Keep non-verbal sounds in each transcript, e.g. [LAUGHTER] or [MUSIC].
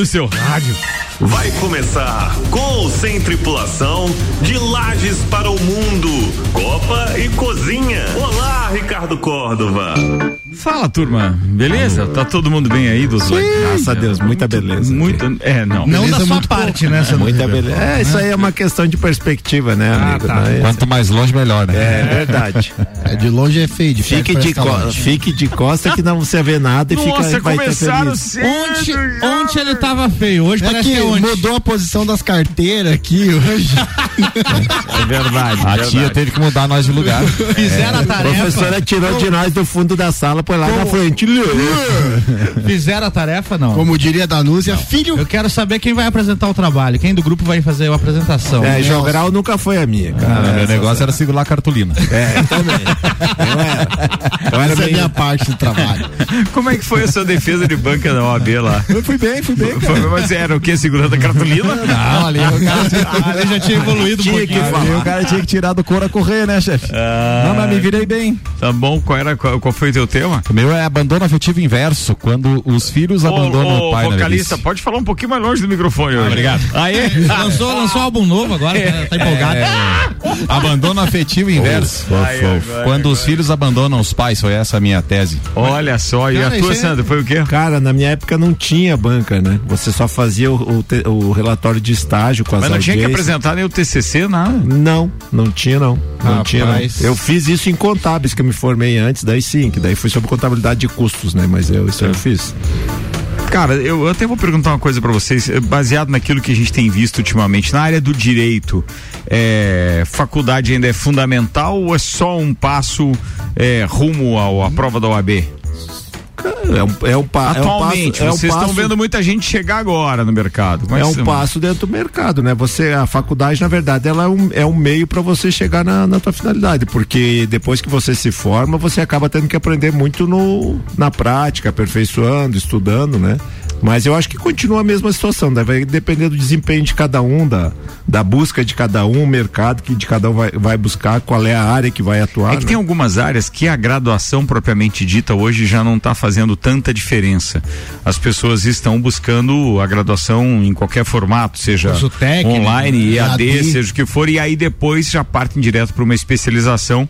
no seu rádio. Vai começar com ou sem tripulação de Lages para o mundo, Copa e Cozinha. Olá, Ricardo Córdova. Fala, turma. Beleza? Tá todo mundo bem aí dos dois? Graças a Deus, muita beleza. Muito, é, não. Não beleza da sua parte, né? É, muita beleza. É, isso aí é uma questão de perspectiva, né, Ah, amigo? tá. É- Quanto mais longe, melhor, né? É verdade. [LAUGHS] É, de longe é feio, de Fique de, parece co longe. fique de costa que não você vê nada e Nossa, fica vai começaram feliz. cedo. Ontem, ontem ele tava feio, hoje É parece que que é mudou a posição das carteiras aqui hoje. [LAUGHS] É verdade. A verdade. tia teve que mudar nós de lugar. [LAUGHS] Fizeram a A tarefa. professora tirou de nós do fundo da sala, põe lá na frente. Fizeram a tarefa, não. Como diria Danúzia, filho. Eu quero saber quem vai apresentar o trabalho, quem do grupo vai fazer a apresentação. É, jogral nunca foi a minha, cara. meu negócio era segurar a cartolina. É, também. Eu era. Eu era Essa é a minha parte do trabalho. Como é que foi a sua defesa de banca na OAB lá? Eu fui bem, fui bem. Foi, mas era o que? Segurando a cartolina? [LAUGHS] Não, ali o cara, Ele já tinha evoluído um Tinha pouquinho. que ali o cara tinha que tirar do couro a correr, né, chefe? Não, mas me virei bem. Tá bom, qual, era, qual, qual foi o teu tema? O meu é abandono afetivo inverso, quando os filhos abandonam ô, o pai vocalista, pode falar um pouquinho mais longe do microfone hoje. obrigado. Aí, [LAUGHS] Lançou, lançou um álbum novo agora, tá, tá empolgado. Abandono afetivo inverso. Ai, agora, Quando os filhos abandonam os pais, foi essa a minha tese. olha só, e Cara, a tua, é- Sandra, foi o quê? Cara, na minha época não tinha banca, né? Você só fazia o, o o relatório de estágio com as Mas não tinha que audiências. apresentar nem o TCC, nada. Não, não tinha não. Não Rapaz. tinha não. Eu fiz isso em contábeis que eu me formei antes, daí sim, que daí foi sobre contabilidade de custos, né? Mas eu isso eu fiz. Cara, eu, eu até vou perguntar uma coisa pra vocês, eh, baseado naquilo que a gente tem visto ultimamente, na área do direito, é, faculdade ainda é fundamental ou é só um passo é, rumo ao, à prova da OAB? É um, é um, pa, Atualmente, é um passo, vocês é um estão passo- vendo muita gente chegar agora no mercado. Como É que um passo dentro do mercado, né? Você, a faculdade, na verdade, ela é um, é um meio para você chegar na, na tua finalidade, porque depois que você se forma, você acaba tendo que aprender muito no, na prática, aperfeiçoando, estudando, né? Mas eu acho que continua a mesma situação, né? vai depender do desempenho de cada um, da, da busca de cada um, o mercado que de cada um vai, vai buscar, qual é a área que vai atuar. É que né? tem algumas áreas que a graduação propriamente dita hoje já não está fazendo tanta diferença. As pessoas estão buscando a graduação em qualquer formato, seja técnico, online, EAD, EAD. seja o que for, e aí depois já partem direto para uma especialização,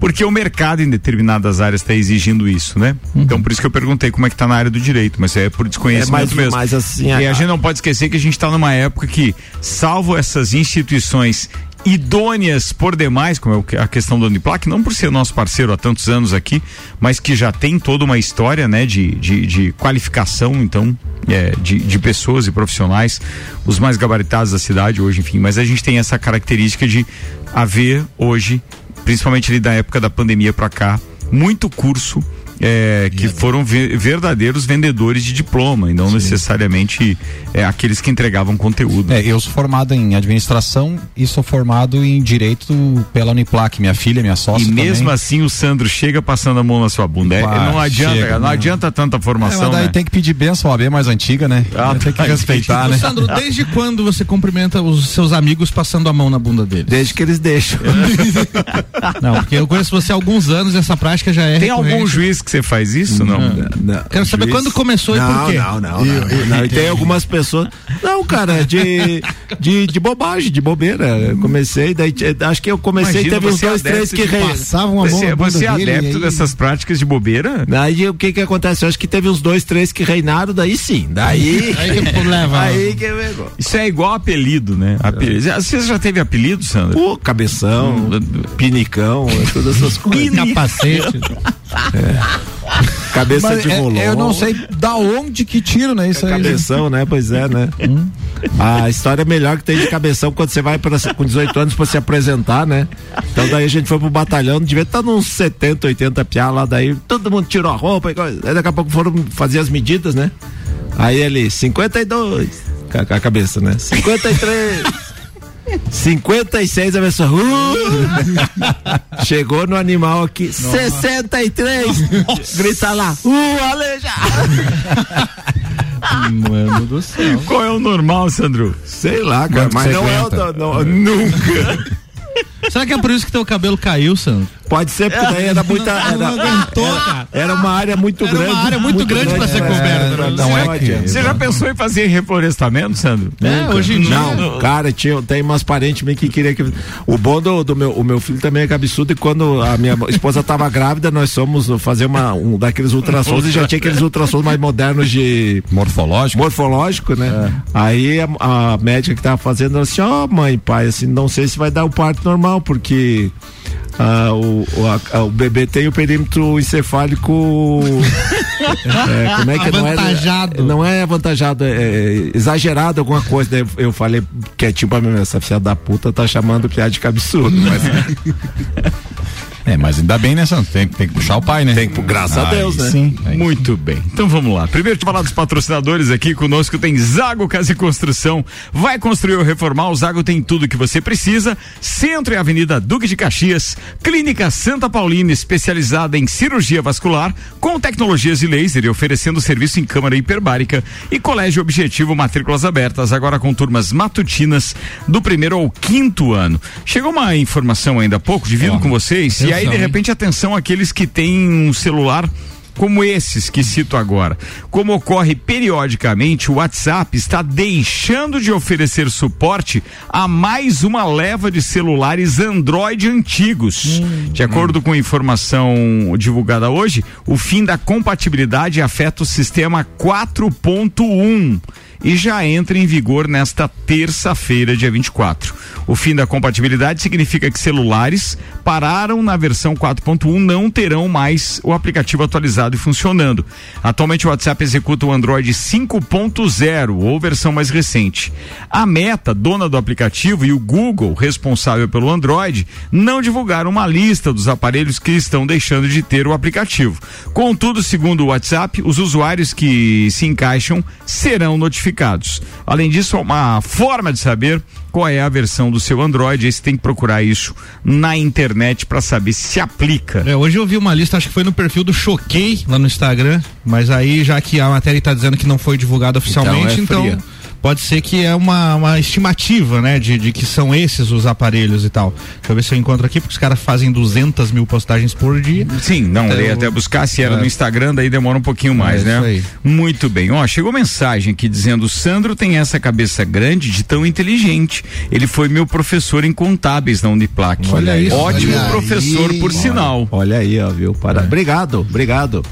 porque o mercado em determinadas áreas está exigindo isso, né? Então por isso que eu perguntei como é que está na área do direito, mas é por desconhecimento É mais- mesmo. mais assim, e a a- gente não pode esquecer que a gente está numa época que, salvo essas instituições idôneas por demais, como é a questão do Uniplac, não por ser nosso parceiro há tantos anos aqui, mas que já tem toda uma história, né, de, de, de qualificação, então, é, de, de pessoas e profissionais, os mais gabaritados da cidade hoje, enfim, mas a gente tem essa característica de haver hoje, principalmente ali da época da pandemia para cá, muito curso é, que foram ve- verdadeiros vendedores de diploma e não necessariamente é, aqueles que entregavam conteúdo. É, eu sou formado em administração e sou formado em direito pela Uniplac. Minha filha, minha sócia. E mesmo também. assim o Sandro chega passando a mão na sua bunda. É, não adianta, chega, não não. adianta tanta É, formação, mas daí né? tem que pedir benção, a AB mais antiga, né? Ah, tem que tá, respeitar, né? Sandro, desde quando você cumprimenta os seus amigos passando a mão na bunda deles? Desde que eles deixam. [LAUGHS] Não, porque eu conheço você há alguns anos e essa prática já é Tem algum recorrente. juiz que você faz isso? Não. Não, Quero saber juiz- quando começou e não, por quê. Não, não, não. não, não. E tem algumas pessoas. Não, cara, de, de, de bobagem, de bobeira. Eu comecei, daí acho que eu comecei, Imagina, teve uns é dois, três que de re... Passavam a mão Você, bunda você é adepto aí- dessas práticas de bobeira? Daí o que que acontece? Eu acho que teve uns dois, três que reinaram, daí sim. Daí. Aí que leva. [LAUGHS] Aí que pegou. Isso é igual apelido, né? Apelido. Você já teve apelido, Sandro? Pô, cabeção, pinicão, todas essas [LAUGHS] coisas. Capacete. [LAUGHS] Cabeça Mas de é- eu não sei da onde que tiro, né? Isso aí. Cabeção, né? Pois é, né? [LAUGHS] A história melhor que tem de cabeção quando você vai pra, com 18 anos pra se apresentar, né? Então daí a gente foi pro batalhão, devia estar nos 70, 80 piá lá, daí todo mundo tirou a roupa e coisa. Aí daqui a pouco foram fazer as medidas, né? Aí ele, 52, com a, com a cabeça, né? 53. 56 a pessoa. Uh! [LAUGHS] Chegou no animal aqui. 63! Grita lá. Uh, Aleja! [LAUGHS] Mano do céu. Qual é o normal, Sandro? Sei lá, cara, mas não é o. Não, nunca. Será que é por isso que teu cabelo caiu, Sandro? Pode ser, porque daí era muita. [LAUGHS] Era, Não aguentou, cara. era uma área muito Era uma grande. área muito grande pra ser coberta, pra- né? Não é que- Você já pensou em fazer reflorestamento, Sandro? É, hoje em dia. Não, cara, tinha, tem umas parentes meio que queria que. O bom do, do meu, o meu filho também é cabeçudo e quando a minha esposa tava grávida, nós fomos fazer uma, um daqueles ultrassons e já tinha aqueles ultrassons mais modernos de Morfológico? morfológico, né? Aí a, a médica que tava fazendo ela assim, ó mãe, pai, assim, não sei se vai dar o parto normal, porque ah, o, o, o bebê tem o perímetro encefálico [LAUGHS] é, como é que não é? Avantajado. Não é avantajado, é, é exagerado alguma coisa. Daí eu falei quietinho pra mim, essa filha da puta tá chamando piada de absurdo, mas [LAUGHS] É, mas ainda bem, né, Santos? Tem, tem que puxar o pai, né? Tem que, graças a Deus, né? Sim. Aí. Muito bem. Então vamos lá. Primeiro de falar dos patrocinadores aqui conosco tem Zago Casa e Construção. Vai construir ou reformar, o Zago tem tudo que você precisa. Centro e Avenida Duque de Caxias. Clínica Santa Paulina, especializada em cirurgia vascular, com tecnologias de laser e oferecendo serviço em câmara hiperbárica. E Colégio Objetivo, matrículas abertas, agora com turmas matutinas do primeiro ao quinto ano. Chegou uma informação ainda há pouco, divido com vocês, e aí de hein? repente atenção àqueles que têm um celular como esses que cito agora. Como ocorre periodicamente, o WhatsApp está deixando de oferecer suporte a mais uma leva de celulares Android antigos. De acordo com informação divulgada hoje, o fim da compatibilidade afeta o sistema 4.1 e já entra em vigor nesta terça-feira, dia 24. O fim da compatibilidade significa que celulares pararam na versão 4.1 não terão mais o aplicativo atualizado e funcionando. Atualmente o WhatsApp executa o Android 5.0 ou versão mais recente. A Meta, dona do aplicativo, e o Google, responsável pelo Android, não divulgaram uma lista dos aparelhos que estão deixando de ter o aplicativo. Contudo, segundo o WhatsApp, os usuários que se encaixam serão notificados. Além disso, uma forma de saber qual é a versão do seu Android. Aí você tem que procurar isso na internet para saber se aplica. É, hoje eu vi uma lista, acho que foi no perfil do Choquei lá no Instagram, mas aí já que a matéria está dizendo que não foi divulgada oficialmente, Então é então. Pode ser que é uma, uma estimativa, né, de, de que são esses os aparelhos e tal. Deixa eu ver se eu encontro aqui, porque os caras fazem 200 mil postagens por dia. Sim, não, Então, eu ia até buscar se era É. no Instagram, daí demora um pouquinho mais, É, né? isso aí. Muito bem. Ó, chegou mensagem aqui dizendo: Sandro tem essa cabeça grande de tão inteligente. Ele foi meu professor em contábeis na Uniplac. Olha isso, Ótimo olha professor, aí. por sinal. olha aí, ó, viu? Para... Obrigado, obrigado.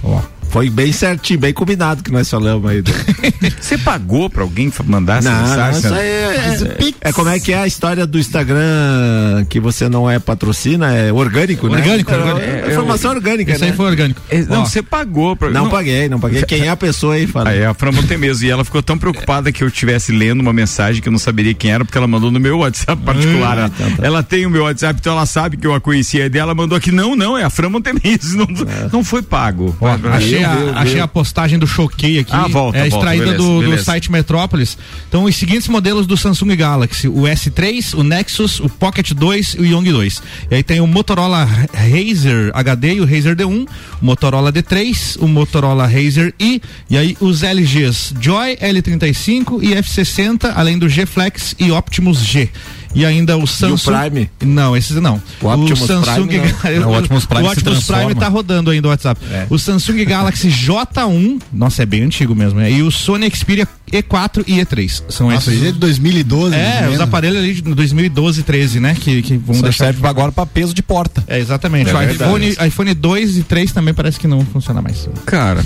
Foi bem certinho, bem combinado que nós falamos aí. [LAUGHS] Você pagou pra alguém mandar essa Não, não, mensagem? aí é, é, é como é que é a história do Instagram que você não é patrocina, é orgânico, né? Orgânico, é, orgânico. é informação orgânica, Isso né? aí foi orgânico. É, não, você pagou pra. Não, paguei, não paguei. Quem é a pessoa aí, fala. Aí a Fran Montemeso, e ela ficou tão preocupada que eu estivesse lendo uma mensagem que eu não saberia quem era, porque ela mandou no meu WhatsApp particular. Ela- então tá. Ela tem o meu WhatsApp, então ela sabe que eu a conhecia dela, mandou aqui, não, não, é a Fran Montemeso, não, não foi pago. Ó, achei, a, viu, viu. achei a postagem do Choquei aqui. Ah, volta, é volta, extraída beleza, do, do beleza. site Metrópolis. Então, os seguintes modelos do Samsung Galaxy: o S3, o Nexus, o Pocket 2 e o Young 2. E aí tem o Motorola Razer HD e o Razer D1, o Motorola D3, o Motorola Razer I, e aí os LGs Joy L35 e F60, além do G Flex e Optimus G. E ainda o Samsung. Prime? Não, esses não. O Optimus Samsung Prime não. Não, o Optimus Prime o Optimus Prime tá rodando ainda o WhatsApp. O Samsung Galaxy [LAUGHS] J1, nossa, é bem antigo mesmo, né? E o Sony Xperia E4 e E3. São Nossa, esses. é de 2012. É, mesmo. os aparelhos ali de 2012, 13, né? Que, que vão Só deixar. serve agora pra peso de porta. É, exatamente. É o iPhone, iPhone 2 e 3 também parece que não funciona mais. Cara,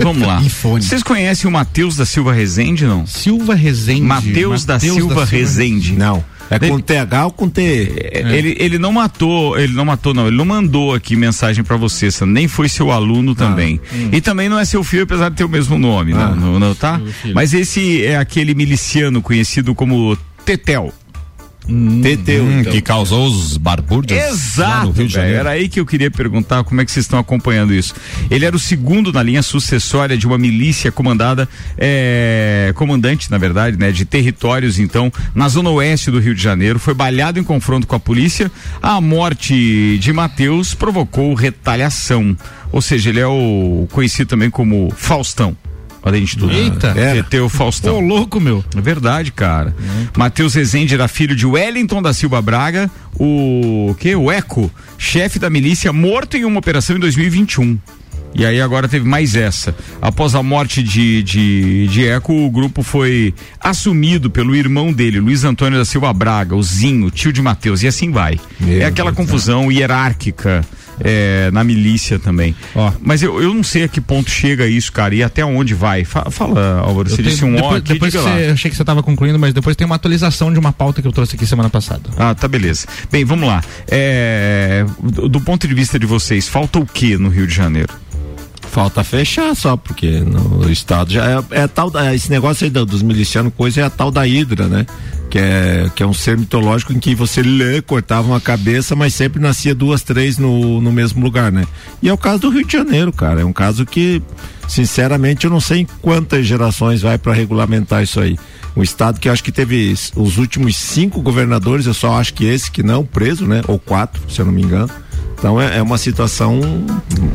vamos lá. [LAUGHS] iPhone. Vocês conhecem o Matheus da Silva Rezende, não? Silva Rezende. Matheus da Silva Rezende. Não. É com Ele- TH ou com T? É, Ele, ele não matou, ele não matou, não. Ele não mandou aqui mensagem pra você, nem foi seu aluno também. E também não é seu filho, apesar de ter o mesmo nome, não, não, não, tá? Mas esse é aquele miliciano conhecido como Tetel. Teteu. Hum, então. que causou os barbúrdios Exato, Rio de velho. Janeiro. Era aí que eu queria perguntar como é que vocês estão acompanhando isso. Ele era o segundo na linha sucessória de uma milícia comandada, é, comandante, na verdade, né, de territórios, então, na zona oeste do Rio de Janeiro. Foi baleado em confronto com a polícia. A morte de Mateus provocou retaliação. Ou seja, ele é o conhecido também como Faustão. Além de tudo. Eita. É. Ter o Ô, Faustão. louco, meu. É verdade, cara. Matheus Rezende era filho de Wellington da Silva Braga, o que? O Eco, chefe da milícia, morto em uma operação em 2021. E aí agora teve mais essa. Após a morte de, de, de Eco, o grupo foi assumido pelo irmão dele, Luiz Antônio da Silva Braga, o Zinho, tio de Matheus, e assim vai. Meu é aquela Deus, confusão hierárquica é, na milícia também. Ó. Mas eu, eu não sei a que ponto chega isso, cara, e até onde vai. Fa- Fala, Álvaro, você Eu disse tenho- um ó depois, aqui, depois diga lá. você, eu achei que você estava concluindo, mas depois tem uma atualização de uma pauta que eu trouxe aqui semana passada. Ah, tá beleza. Bem, vamos lá. É, do ponto de vista de vocês, falta o que no Rio de Janeiro? Falta fechar só, porque no estado já é, é tal esse negócio aí do- dos milicianos, coisa é a tal da hidra, né? Que é, que é um ser mitológico em que você lê, cortava uma cabeça, mas sempre nascia duas, três no, no mesmo lugar, né? E é o caso do Rio de Janeiro, cara. É um caso que, sinceramente, eu não sei em quantas gerações vai para regulamentar isso aí. Um estado que eu acho que teve os últimos cinco governadores, eu só acho que esse que não, preso, né? Ou quatro, se eu não me engano. Então é, é uma situação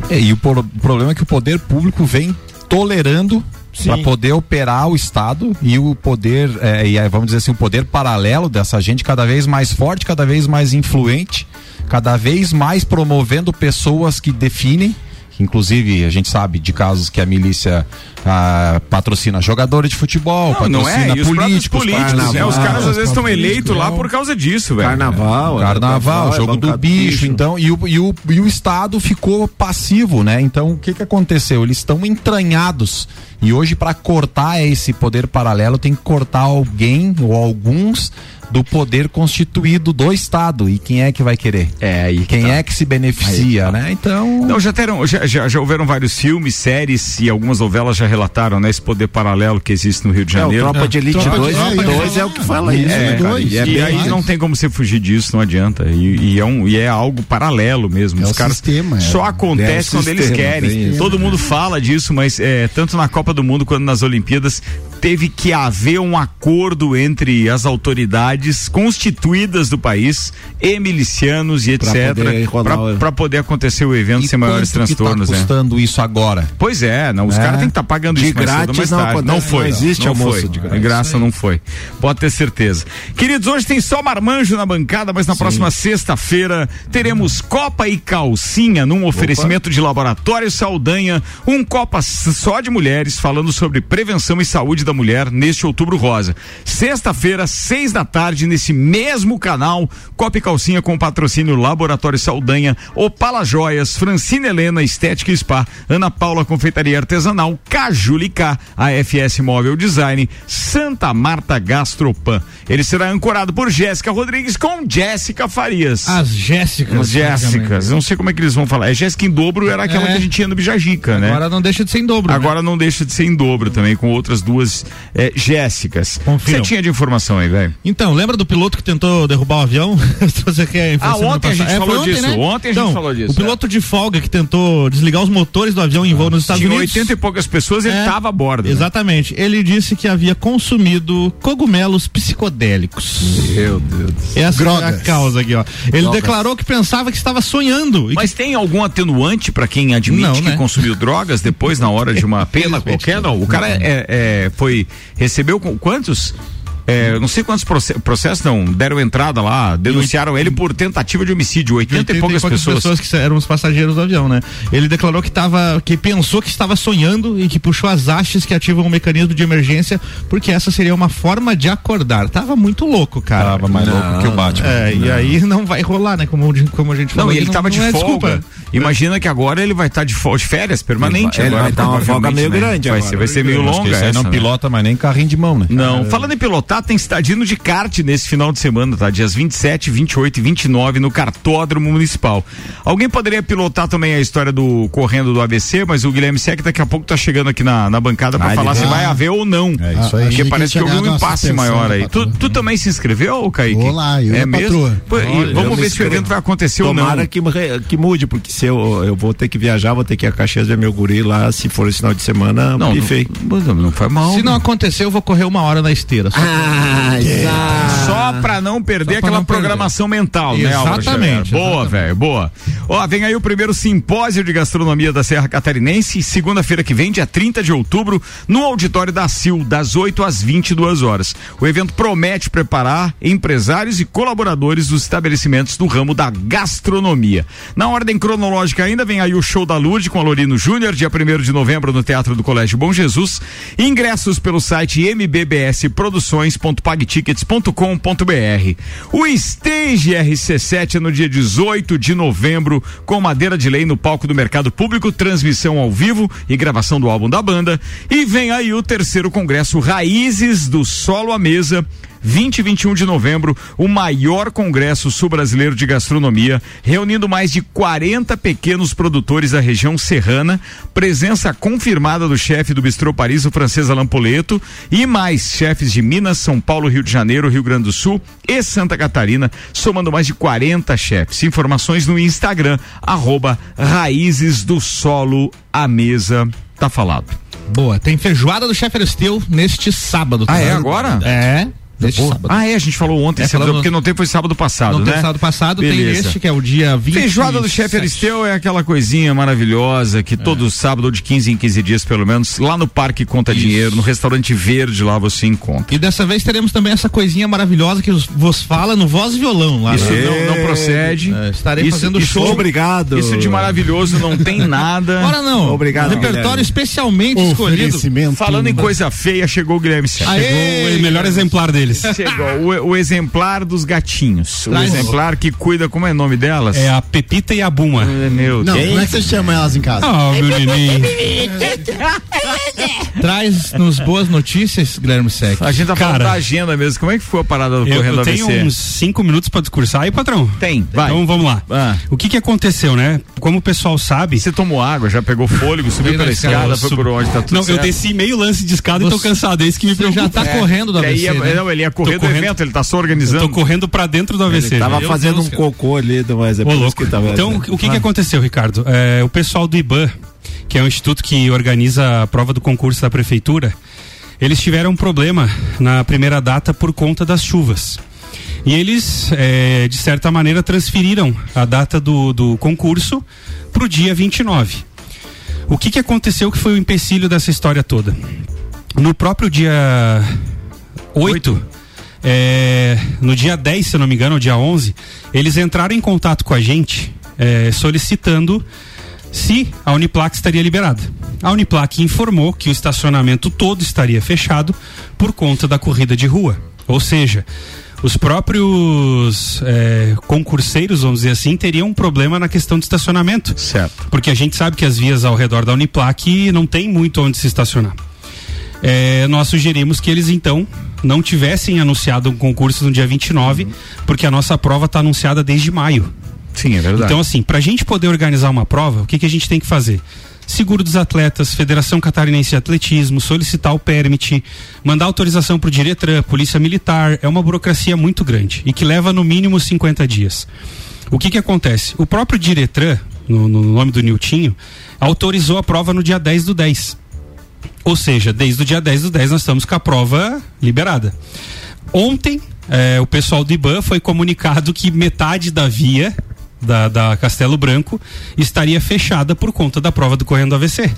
É, e o por- problema é que o poder público vem tolerando para poder operar o Estado e o poder, é, e vamos dizer assim, o poder paralelo dessa gente cada vez mais forte, cada vez mais influente, cada vez mais promovendo pessoas que definem. Que Inclusive, a gente sabe de casos que a milícia ah, patrocina jogadores de futebol, Não, não patrocina é, os próprios políticos, políticos, carnaval, né? Os caras às vezes estão eleitos lá não. por causa disso, velho. carnaval. é, Carnaval, é jogo do bancada bicho, então, e o, e, o, e o Estado ficou passivo, né? Então, o que que aconteceu? Eles estão entranhados. E hoje, para cortar esse poder paralelo, tem que cortar alguém ou alguns do poder constituído do Estado. E quem é que vai querer? É, aí que Quem tá. é que se beneficia, né? Então. Não, já, teram, já, já, já houveram vários filmes, séries e algumas novelas já relataram, né? Esse poder paralelo que existe no Rio de É, o Janeiro. Tropa de Elite Tropa de- 2 é, dois é o que fala isso, É, né, cara? dois, E é e bem aí não tem como você fugir disso, não adianta. E, e é, um, e é algo paralelo mesmo. É Os o caras sistema, é. só É acontece o quando eles sistema, querem. tem isso. Todo mundo fala disso, mas é, tanto na Copa do Mundo quanto nas Olimpíadas teve que haver um acordo entre as autoridades constituídas do país e milicianos e etc. poder rolar o- para poder acontecer o evento e sem maiores quanto que transtornos, tá né? custando isso agora? Pois é, não, os É. caras têm que estar pagando De isso mais cedo grátis mais não tarde. não foi. não existe não almoço foi. de graça. Graça não foi. Pode ter certeza. Queridos, hoje tem só marmanjo na bancada, mas na próxima sexta-feira teremos Copa e Calcinha num oferecimento de Laboratório Saldanha, um Copa só de mulheres falando sobre prevenção e saúde da mulher neste outubro rosa. Sexta-feira, seis da tarde, nesse mesmo canal, Copa e Calcinha com patrocínio Laboratório Saldanha, Opala Joias, Francina Helena, Estética e Spa, Ana Paula Confeitaria Artesanal, Cajulicá, AFS Móvel Design, Santa Marta Gastropan. Ele será ancorado por Jéssica Rodrigues com Jéssica Farias. As Jéssicas. As Jéssicas, não sei como é que eles vão falar. É Jéssica em dobro, era aquela É. que a gente tinha no Bijagica, né? Agora não deixa de ser em dobro. né? Agora não deixa de ser em dobro também, com outras duas é, Jéssicas. Você tinha de informação aí, velho? Então, lembra do piloto que tentou derrubar o avião? [LAUGHS] Você quer Ah, ontem a gente falou disso, ontem a gente Então, falou disso, O piloto de folga que tentou desligar os motores do avião em voo nos Estados Tinha Unidos. 80 e poucas pessoas, ele É, tava a bordo. né? Exatamente. Ele disse que havia consumido cogumelos psicodélicos. Meu Deus. Essa é a Drogas. causa aqui, ó. Ele Drogas. declarou que pensava que estava sonhando. Mas tem algum atenuante pra quem admite Não, que né? consumiu drogas depois na hora de uma [LAUGHS] pena qualquer? Não, o cara é, é, foi recebeu quantos? É, eu não sei quantos proce- processos não deram entrada lá, denunciaram ele por tentativa de homicídio, 80, e poucas pessoas. que eram os passageiros do avião, né? Ele declarou que tava, que pensou que estava sonhando e que puxou as hastes que ativam o mecanismo de emergência, porque essa seria uma forma de acordar. Tava muito louco, cara. Tava mais louco que o Batman. É, e aí não vai rolar, né? Como, como a gente falou. Não, e ele tava de não é folga. desculpa. Imagina que agora ele vai estar de, fo- de férias permanente. Ele vai- agora, ele vai dar uma folga meio né? grande vai agora. Ser, vai ser meio longa não né? pilota mais nem carrinho de mão, né? Não, falando em pilotar, tem estadino de kart nesse final de semana, tá? Dias 27, 28 e 29 no Cartódromo Municipal. Alguém poderia pilotar também a história do correndo do ABC, mas o Guilherme Sec daqui a pouco tá chegando aqui na, na bancada pra Ah, falar se vai. haver ou não. É isso Ah, aí. achei Porque que parece que houve um impasse maior aí. Tu, tu também se inscreveu, Kaique? Vou lá, eu é mesmo? Pô, Olha, vamos ver se o evento vai acontecer ou não. Tomara que, que mude, porque se eu, eu vou ter que viajar, vou ter que ir a Caxias ver meu guri lá, se for esse final de semana, Não, bifei. não, não, não faz mal. Se não acontecer, eu vou correr uma hora na esteira. Só Ah, Sai. Só pra não perder pra aquela não perder. programação mental, né, Álvaro Exatamente? Boa, exatamente. velho, boa. Ó, vem aí o primeiro simpósio de gastronomia da Serra Catarinense, segunda-feira que vem, dia 30 de outubro, no auditório da CIL, das 8 às 22 horas. O evento promete preparar empresários e colaboradores dos estabelecimentos do ramo da gastronomia. Na ordem cronológica ainda vem aí o show da Lourdes com a Lorino Júnior, dia 1 de novembro no Teatro do Colégio Bom Jesus. Ingressos pelo site mbbsproduções.pagtickets.com.br. O Stage RC7 é no dia 18 de novembro, com madeira de lei no palco do Mercado Público, transmissão ao vivo e gravação do álbum da banda. E vem aí o terceiro congresso Raízes do Solo à Mesa. 20 e 21 de novembro, o maior congresso sul-brasileiro de gastronomia, reunindo mais de 40 pequenos produtores da região serrana, presença confirmada do chefe do Bistrô Paris, o francês Alain Poleto, e mais chefes de Minas, São Paulo, Rio de Janeiro, Rio Grande do Sul e Santa Catarina, somando mais de 40 chefes. Informações no Instagram, arroba Raízes do Solo à Mesa. Tá falado. Boa, tem feijoada do chefe Aristeu neste sábado. Ah, tá? é agora? É, neste sábado. Ah, é, a gente falou ontem, É, falamos- porque não tem, foi sábado passado, Não né? tem sábado passado, Beleza. tem este que é o dia 20. Feijoada do chefe Aristeu é aquela coisinha maravilhosa que todo sábado, ou de 15 em 15 dias pelo menos, lá no Parque Conta Isso. Dinheiro, no restaurante verde lá você encontra. E dessa vez teremos também essa coisinha maravilhosa que os- vos fala no voz e violão lá. Isso né? não, não procede. É, estarei Isso- fazendo isso- show. Obrigado. Isso de maravilhoso não tem nada. [LAUGHS] Ora não. Obrigado, Repertório Guilherme. especialmente escolhido. Falando em coisa feia, chegou o Guilherme. Aê! O melhor exemplar deles. [LAUGHS] Chegou o, o exemplar dos gatinhos. O Traz. exemplar que cuida, como é o nome delas? É a Pepita e a Buma. É, Meu Não, Deus. como é que você chama elas em casa? Ah, meu neném. [LAUGHS] Traz nos boas notícias, Guilherme Sec. A gente tá falando Cara, da agenda mesmo. Como é que ficou a parada do Eu, Correndo eu tenho ABC? uns cinco minutos pra discursar aí, patrão. Tem, vai. Então vamos lá. Ah. O que que aconteceu, né? Como o pessoal sabe. Você tomou água, já pegou fôlego, subiu pela escada, foi por onde, tá tudo Não, certo. eu desci meio lance de escada e tô Você- cansado, é isso que me Você preocupa. já tá correndo do Ele ABC, ia, né? não, ele ia correr Tô do correndo- evento, ele tá Eu organizando. tô correndo pra dentro do AVC. Tava Meu fazendo Deus, um cocô ali, mas é Ô, louco. que tava. Então, o que que aconteceu, Ricardo? É, o pessoal do IBAN, que é o instituto que organiza a prova do concurso da prefeitura, eles tiveram um problema na primeira data por conta das chuvas. E eles, é, de certa maneira, transferiram a data do, do concurso para o dia 29. O que, que aconteceu que foi o empecilho dessa história toda? No próprio dia 8, é, no dia 10, se eu não me engano, ou dia 11, eles entraram em contato com a gente é, solicitando se a Uniplac estaria liberada. A Uniplac informou que o estacionamento todo estaria fechado por conta da corrida de rua. Ou seja, os próprios é, concurseiros, vamos dizer assim, teriam um problema na questão de estacionamento. Certo. Porque a gente sabe que as vias ao redor da Uniplac não tem muito onde se estacionar. É, nós sugerimos que eles então não tivessem anunciado um concurso no dia 29, porque a nossa prova está anunciada desde maio. Sim, é verdade. Então, assim, para a gente poder organizar uma prova, o que, que a gente tem que fazer? Seguro dos atletas, Federação Catarinense de Atletismo, solicitar o permit, mandar autorização para o Diretran, Polícia Militar, é uma burocracia muito grande e que leva no mínimo 50 dias. O que que acontece? O próprio Diretran, no, no nome do Niltinho, autorizou a prova no dia 10 do 10. Ou seja, desde o dia 10 do 10 nós estamos com a prova liberada. Ontem, eh, o pessoal do IBAN foi comunicado que metade da via da, da Castelo Branco estaria fechada por conta da prova do Correndo AVC.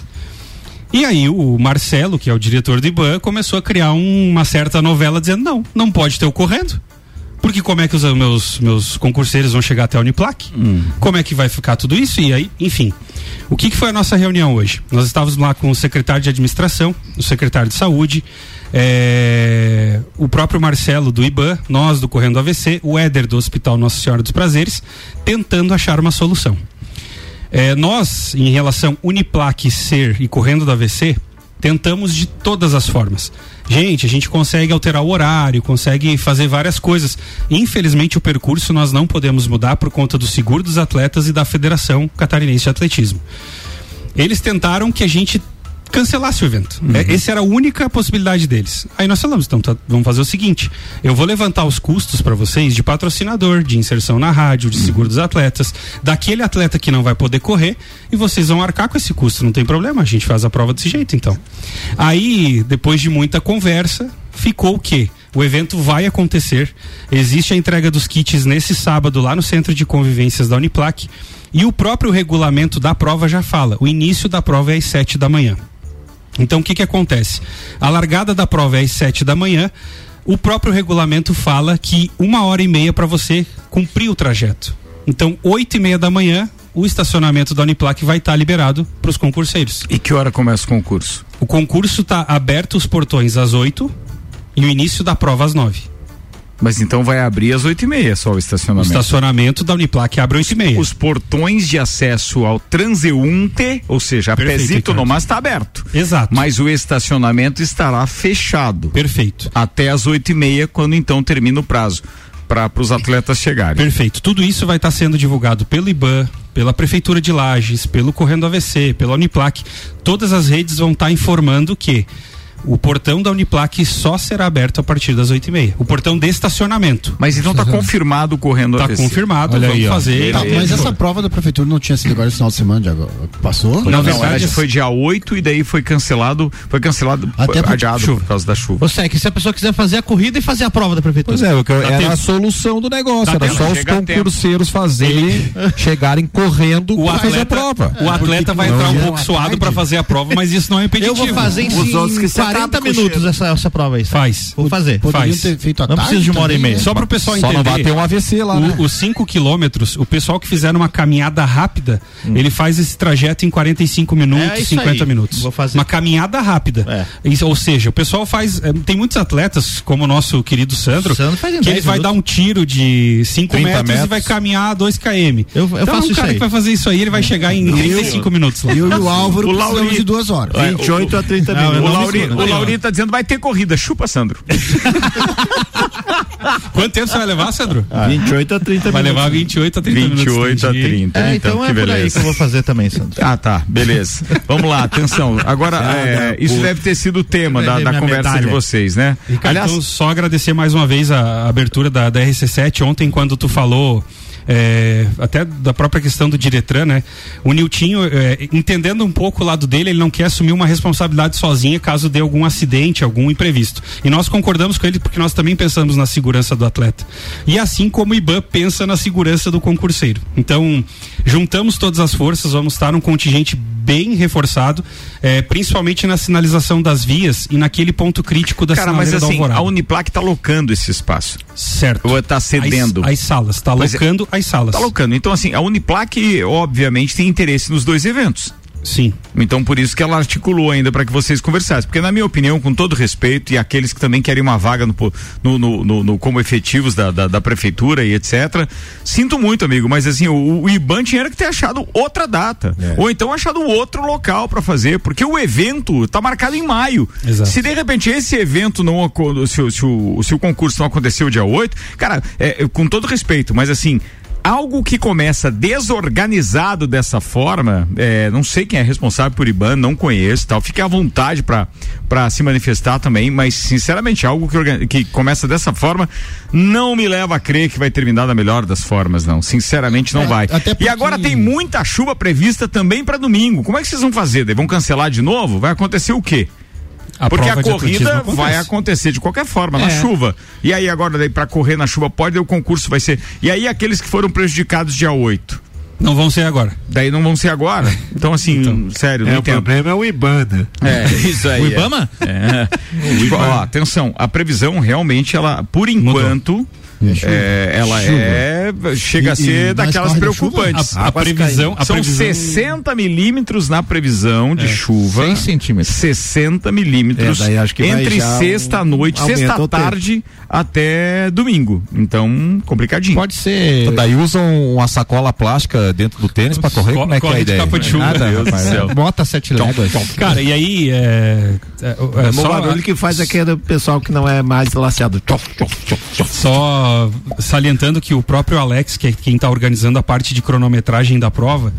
E aí o Marcelo, que é o diretor do IBAN, começou a criar um- uma certa novela dizendo, não, não pode ter o correndo. Porque como é que os meus, meus concurseiros vão chegar até a Uniplac? Como é que vai ficar tudo isso? E aí, enfim. O que, que foi a nossa reunião hoje? Nós estávamos lá com o secretário de administração, o secretário de saúde, eh, o próprio Marcelo do IBAN, nós do Correndo AVC, o Éder do Hospital Nossa Senhora dos Prazeres, tentando achar uma solução. É, nós, em relação Uniplac ser e correndo do AVC, tentamos de todas as formas. Gente, a gente consegue alterar o horário, consegue fazer várias coisas. Infelizmente, o percurso nós não podemos mudar por conta do seguro dos atletas e da Federação Catarinense de Atletismo. Eles tentaram que a gente cancelasse o evento. É, essa era a única possibilidade deles. Aí nós falamos, então tá, vamos fazer o seguinte: eu vou levantar os custos para vocês de patrocinador, de inserção na rádio, de seguro dos atletas, daquele atleta que não vai poder correr, e vocês vão arcar com esse custo, não tem problema, a gente faz a prova desse jeito então. Aí, depois de muita conversa, ficou o quê? O evento vai acontecer. Existe a entrega dos kits nesse sábado lá no Centro de Convivências da Uniplac. E o próprio regulamento da prova já fala: o início da prova é às 7 da manhã. Então o que, que acontece? A largada da prova é às 7 da manhã. O próprio regulamento fala que uma hora e meia para você cumprir o trajeto. Então, oito e meia da manhã, o estacionamento da Uniplac vai estar liberado para os concurseiros. E que hora começa o concurso? O concurso está aberto os portões às 8 e o início da prova às 9. Mas então vai abrir às oito e meia só o O estacionamento. estacionamento da Uniplac abre às 8 e meia. Os portões de acesso ao transeunte, ou seja, a Perfeito, Pezito. Nomás está aberto. Exato. Mas o estacionamento estará fechado Perfeito. até às oito e meia, quando então termina o prazo para os atletas chegarem. Perfeito. Tudo isso vai estar sendo divulgado pelo IBAN, pela Prefeitura de Lages, pelo Correndo AVC, pela Uniplac. Todas as redes vão estar informando que o portão da Uniplac só será aberto a partir das oito e meia. O portão de estacionamento. Mas então está confirmado correndo Está AVC. confirmado, Olha vamos aí, fazer. Tá, mas essa prova da prefeitura não tinha sido agora esse final de semana, de agora. Passou? Na Não, verdade, verdade, foi dia 8 e daí foi cancelado, foi cancelado, Até por adiado chuva. por causa da chuva. Você é que se a pessoa quiser fazer a corrida e fazer a prova da prefeitura. Pois é, o que eu- Dá era tempo. a solução do negócio, Dá era tempo, só os a concurseiros fazerem, chegarem correndo [LAUGHS] O pra fazer a prova. o atleta vai entrar um pouco suado para fazer a prova, mas isso não é impeditivo. Eu vou fazer em, Os outros que em se 40 acabam com o minutos essa, essa prova aí. Faz. Vou fazer. Poderiam Faz. ter feito a Não tarde preciso de uma hora e meia. né? Só para o pessoal Só entender. não vai ter um AVC lá, né? O- os 5 quilômetros, o pessoal que fizer uma caminhada rápida, Hum. ele faz esse trajeto em 45 minutos, É isso 50 aí. minutos. Vou fazer. Uma caminhada rápida. É. Isso, ou seja, o pessoal faz. eh, Tem muitos atletas, como o nosso querido Sandro, Sandro que ele 10 vai minutos. dar um tiro de 5 30 metros, e metros. vai caminhar 2 km. Eu- eu então, faço o isso cara aí. que vai fazer isso aí, ele vai chegar em 35 minutos lá. Eu e o Álvaro O precisamos Lauri- de duas horas. 28 a 30 Não, O minutos. não Lauri, o não. Lauri tá dizendo vai ter corrida, chupa, Sandro. [LAUGHS] Quanto tempo você vai levar, Sandro? 28 a 30 Vai minutos. levar 28 a 30 minutos. 28 a entendi. 30. É, então, então, que é por aí beleza. que eu vou fazer também, Sandro. Ah, tá, beleza. Vamos lá, atenção. Agora, é, isso deve ter sido o tema da, Vai da conversa de medalha. vocês, né? Ricardo, Aliás, então, só agradecer mais uma vez a, a abertura da, da RC7 ontem, quando tu falou. É, até da própria questão do Diretran, né? O Niltinho, é, entendendo um pouco o lado dele, ele não quer assumir uma responsabilidade sozinha caso dê algum acidente, algum imprevisto. E nós concordamos com ele porque nós também pensamos na segurança do atleta. E assim como o IBAN pensa na segurança do concurseiro. Então, juntamos todas as forças, vamos estar um contingente bem reforçado, é, principalmente na sinalização das vias e naquele ponto crítico da cara, mas assim, Alvorada. a Uniplac tá locando esse espaço. Certo. Ou tá cedendo. As, as salas, está é. alocando as salas. Tá locando. Então, assim, a Uniplac, obviamente, tem interesse nos dois eventos. Sim. Então, por isso que ela articulou ainda para que vocês conversassem. Porque, na minha opinião, com todo respeito, e aqueles que também querem uma vaga no, no, no- no- no- como efetivos da, da, da prefeitura e etc. Sinto muito, amigo, mas assim, o, o IBAN tinha que ter achado outra data. Ou então achado outro local para fazer, porque o evento tá marcado em maio. Exato. Se de repente esse evento não se, o- se o, se o concurso não aconteceu dia 8, cara, é, é, com todo respeito, mas assim. Algo que começa desorganizado dessa forma, é, não sei quem é responsável por IBAN, não conheço, tal. Fique à vontade para se manifestar também, mas sinceramente algo que, que começa dessa forma não me leva a crer que vai terminar da melhor das formas, não. Sinceramente não É, vai. até E porque- agora tem muita chuva prevista também para domingo. Como é que vocês vão fazer? Daí Vão cancelar de novo? Vai acontecer o quê? Porque a de atletismo corrida acontece. vai acontecer de qualquer forma, na É. chuva. E aí agora daí para correr na chuva pode, o concurso vai ser. E aí aqueles que foram prejudicados dia 8, Não vão ser agora. daí não vão ser agora. [LAUGHS] Então assim, sério, não É, o entendo. problema é o IBAN, né? É, isso aí. O é. Ibama? É. [LAUGHS] Tipo, ó, atenção, a previsão realmente ela, por enquanto, é, ela é chega a E- ser e mais daquelas da chuva? preocupantes. A, a previsão, a São previsão 60 milímetros na previsão de chuva. 6 centímetros. 60 milímetros É, que vai entre sexta um- noite, sexta o tarde até domingo. Então, complicadinho. Pode ser. Então, daí usam uma sacola plástica dentro do tênis pra correr? Co- Como é que é a corre de ideia? capa de chuva. Nada. Bota sete léguas. Cara, e aí, é, é, é, É o só, barulho que faz aquele pessoal que não é mais laceado. Tchof. Salientando que o próprio Alex, que é quem está organizando a parte de cronometragem da prova,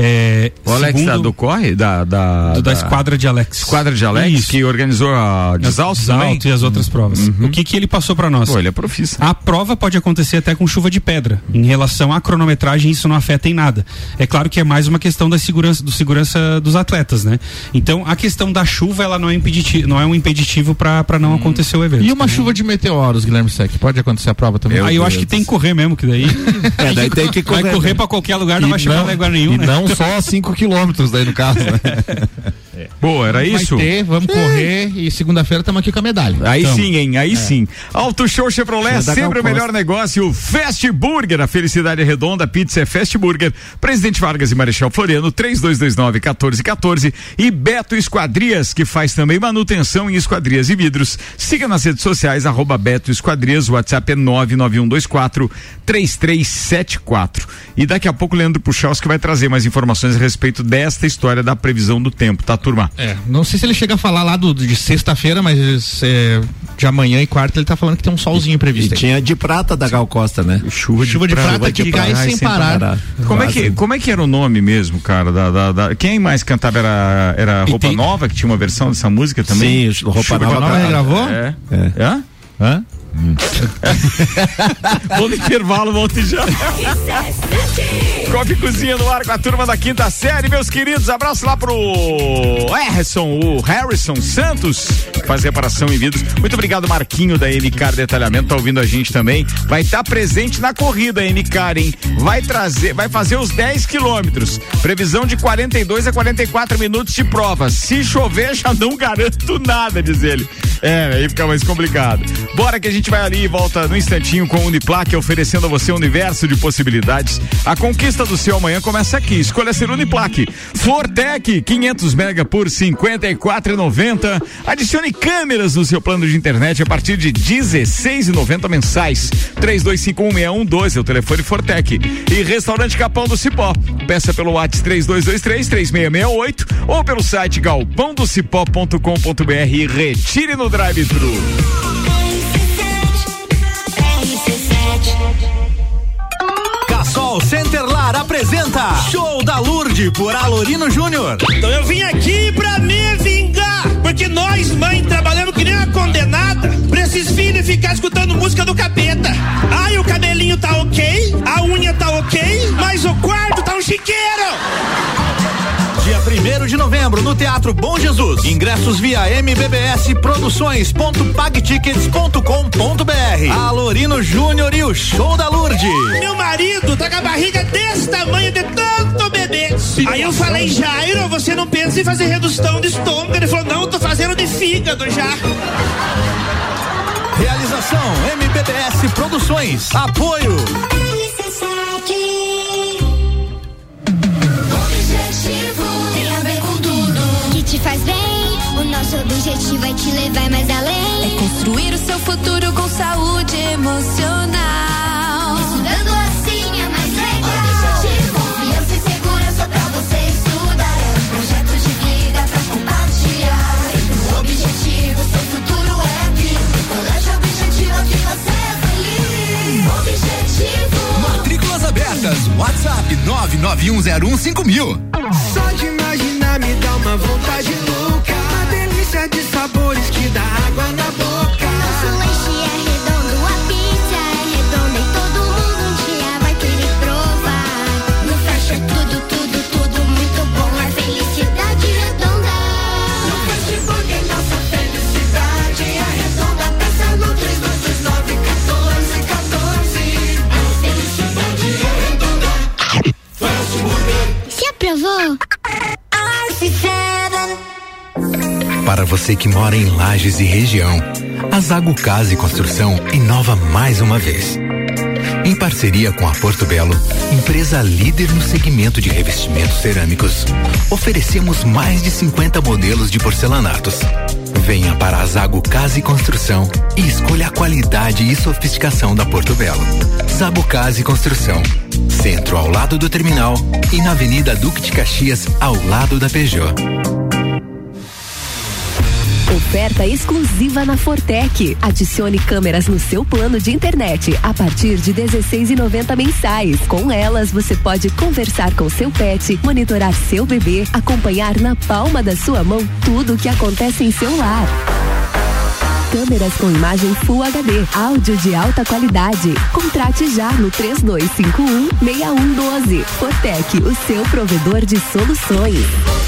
É, O Alex segundo- da, do corre? Da, da, do- da esquadra de Alex. Esquadra de Alex, Isso. que organizou a Desalto e as outras provas. O que que ele passou para nós? Pô, ele é profissa. A prova pode acontecer até com chuva de pedra. Em relação à cronometragem, isso não afeta em nada. É claro que é mais uma questão da segurança, do segurança dos atletas, né? Então, a questão da chuva, ela não é, impeditivo, não é um impeditivo para não acontecer o evento. E uma chuva de meteoros, Guilherme Sec, pode acontecer a prova também? Aí eu acho que tem que correr mesmo, que daí. [LAUGHS] É, daí tem que Vai correr. correr pra qualquer lugar, não E vai chegar em lugar nenhum, e né? não só 5 quilômetros daí no caso, né? [LAUGHS] Boa, era Vai isso? ter, vamos correr e segunda-feira estamos aqui com a medalha. Aí Tamo. sim, hein? Aí sim. Auto Show Chevrolet, sempre o melhor negócio. Fast Burger, a felicidade é redonda. Pizza é Fast Burger. Presidente Vargas e Marechal Floriano, 3229-1414. E Beto Esquadrias, que faz também manutenção em esquadrias e vidros. Siga nas redes sociais, arroba Beto Esquadrias. O WhatsApp é 99124-3374. E daqui a pouco o Leandro Puchalski vai trazer mais informações a respeito desta história da previsão do tempo, tá, turma? É, não sei se ele chega a falar lá do, de sexta-feira, mas é, de amanhã e quarta ele tá falando que tem um solzinho E previsto. aí. tinha de prata da Gal Costa, né? Chuva de, Chuva de prata prata que que cai sem parar. Como é, que, como é que era o nome mesmo, cara? Da, da- da- quem mais cantava era, era E Roupa tem- Nova, que tinha uma versão dessa música também? Sim, Roupa Chuva de Nova Prata. regravou? É. É. Hã? Hã? [LAUGHS] Vou no intervalo, volto já. [LAUGHS] Coffee Cozinha no ar com a turma da quinta série, meus queridos. Abraço lá pro Harrison, o Harrison Santos, que faz reparação em vidros. Muito obrigado, Marquinho da MCAR Detalhamento, tá ouvindo a gente também. Vai estar presente na corrida, MCAR, hein? Vai trazer, vai fazer os 10 quilômetros. Previsão de 42 a 44 minutos de prova. Se chover, já não garanto nada, diz ele. É, aí fica mais complicado. Bora que a gente vai ali e volta no instantinho com Uniplaque, oferecendo a você um universo de possibilidades. A conquista do seu amanhã começa aqui. Escolha ser Uniplaque. Fortec, 500 mega por 54,90. Adicione câmeras no seu plano de internet a partir de 16,90 mensais. 32516112 é o telefone Fortec. E Restaurante Capão do Cipó. Peça pelo WhatsApp 3223 3668 ou pelo site galpãodocipó.com.br e retire no drive-thru. Cassol Centerlar apresenta Show da Lourdes por Alorino Júnior. Então eu vim aqui pra me vingar, porque nós, mãe, trabalhamos que nem uma condenada pra esses filhos ficar escutando música do capeta. Ai, o cabelinho tá ok, a unha tá ok, mas o quarto tá um chiqueiro. Dia 1 de novembro no Teatro Bom Jesus. Ingressos via MBBS Produções.pagtickets.com.br. Alorino Júnior e o Show da Lourdes. Meu marido tá com a barriga desse tamanho de tanto bebê. Aí eu falei, Jairo, você não pensa em fazer redução de estômago? Ele falou, não, tô fazendo de fígado já. Realização MBBS Produções. Apoio. 991015000. Só de imaginar me dá uma vontade louca. Uma delícia de sabores que dá água na boca. Nosso lanche é redondo, Para você que mora em Lages e região, a Zago Casa e Construção inova mais uma vez. Em parceria com a Porto Belo, empresa líder no segmento de revestimentos cerâmicos, oferecemos mais de 50 modelos de porcelanatos. Venha para a Zago Casa e Construção e escolha a qualidade e sofisticação da Porto Belo. Zago Casa e Construção, centro ao lado do terminal e na Avenida Duque de Caxias, ao lado da Peugeot. Oferta exclusiva na Fortec. Adicione câmeras no seu plano de internet a partir de 16,90 mensais. Com elas, você pode conversar com seu pet, monitorar seu bebê, acompanhar na palma da sua mão tudo o que acontece em seu lar. Câmeras com imagem Full HD, áudio de alta qualidade. Contrate já no 3251 6112. Fortec, o seu provedor de soluções.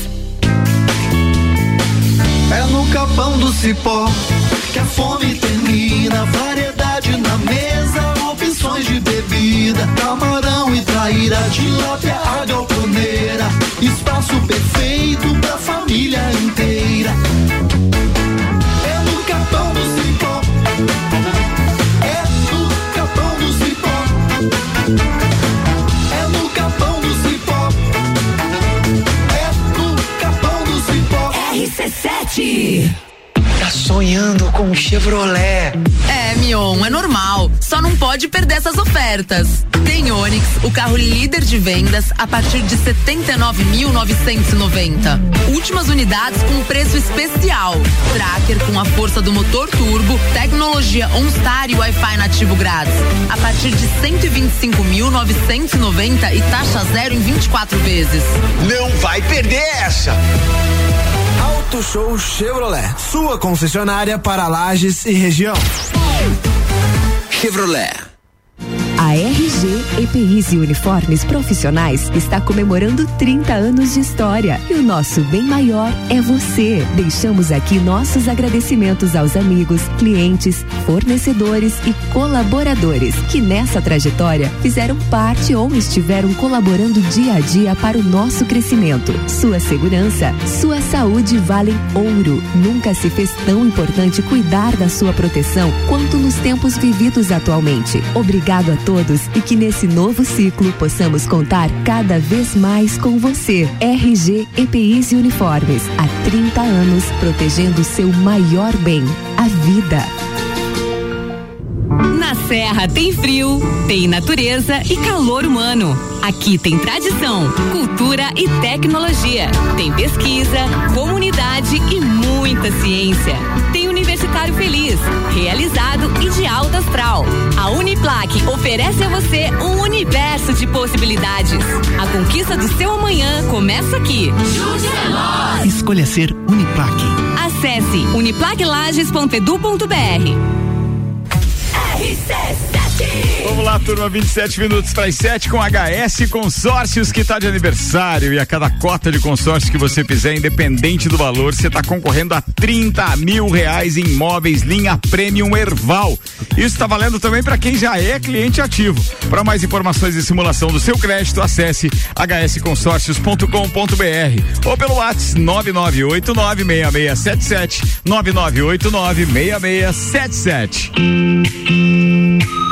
Capão do cipó que a fome termina. Variedade na mesa, opções de bebida. Camarão e traíra, tilápia, a galponeira. Espaço perfeito RC7 Tá sonhando com um Chevrolet. É, Mion, é normal. Só não pode perder essas ofertas. Tem Onix, o carro líder de vendas, a partir de 79.990. Últimas unidades com preço especial. Tracker com a força do motor turbo, tecnologia OnStar e Wi-Fi nativo grátis. A partir de 125.990 e taxa zero em 24 vezes. Não vai perder essa. Auto Show Chevrolet, sua concessionária para Lages e região. Chevrolet. A RG EPIs e Uniformes Profissionais está comemorando 30 anos de história e o nosso bem maior é você. Deixamos aqui nossos agradecimentos aos amigos, clientes, fornecedores e colaboradores que nessa trajetória fizeram parte ou estiveram colaborando dia a dia para o nosso crescimento. Sua segurança, sua saúde valem ouro. Nunca se fez tão importante cuidar da sua proteção quanto nos tempos vividos atualmente. Obrigado a todos e que nesse novo ciclo possamos contar cada vez mais com você. RG EPIs e Uniformes, há 30 anos protegendo seu maior bem, a vida. Na Serra tem frio, tem natureza e calor humano. Aqui tem tradição, cultura e tecnologia. Tem pesquisa, comunidade e muita ciência. Tem Universitário Feliz, realizado e de alta astral. A Uniplaque oferece a você um universo de possibilidades. A conquista do seu amanhã começa aqui. Escolha ser Uniplaque. Acesse uniplaquelages.edu.br. Vamos lá, turma, 27 minutos para as 7 com HS Consórcios que está de aniversário. E a cada cota de consórcio que você fizer, independente do valor, você está concorrendo a 30 mil reais em imóveis linha Premium Erval. Isso está valendo também para quem já é cliente ativo. Para mais informações e simulação do seu crédito, acesse hsconsórcios.com.br ou pelo WhatsApp 99896677 99896677.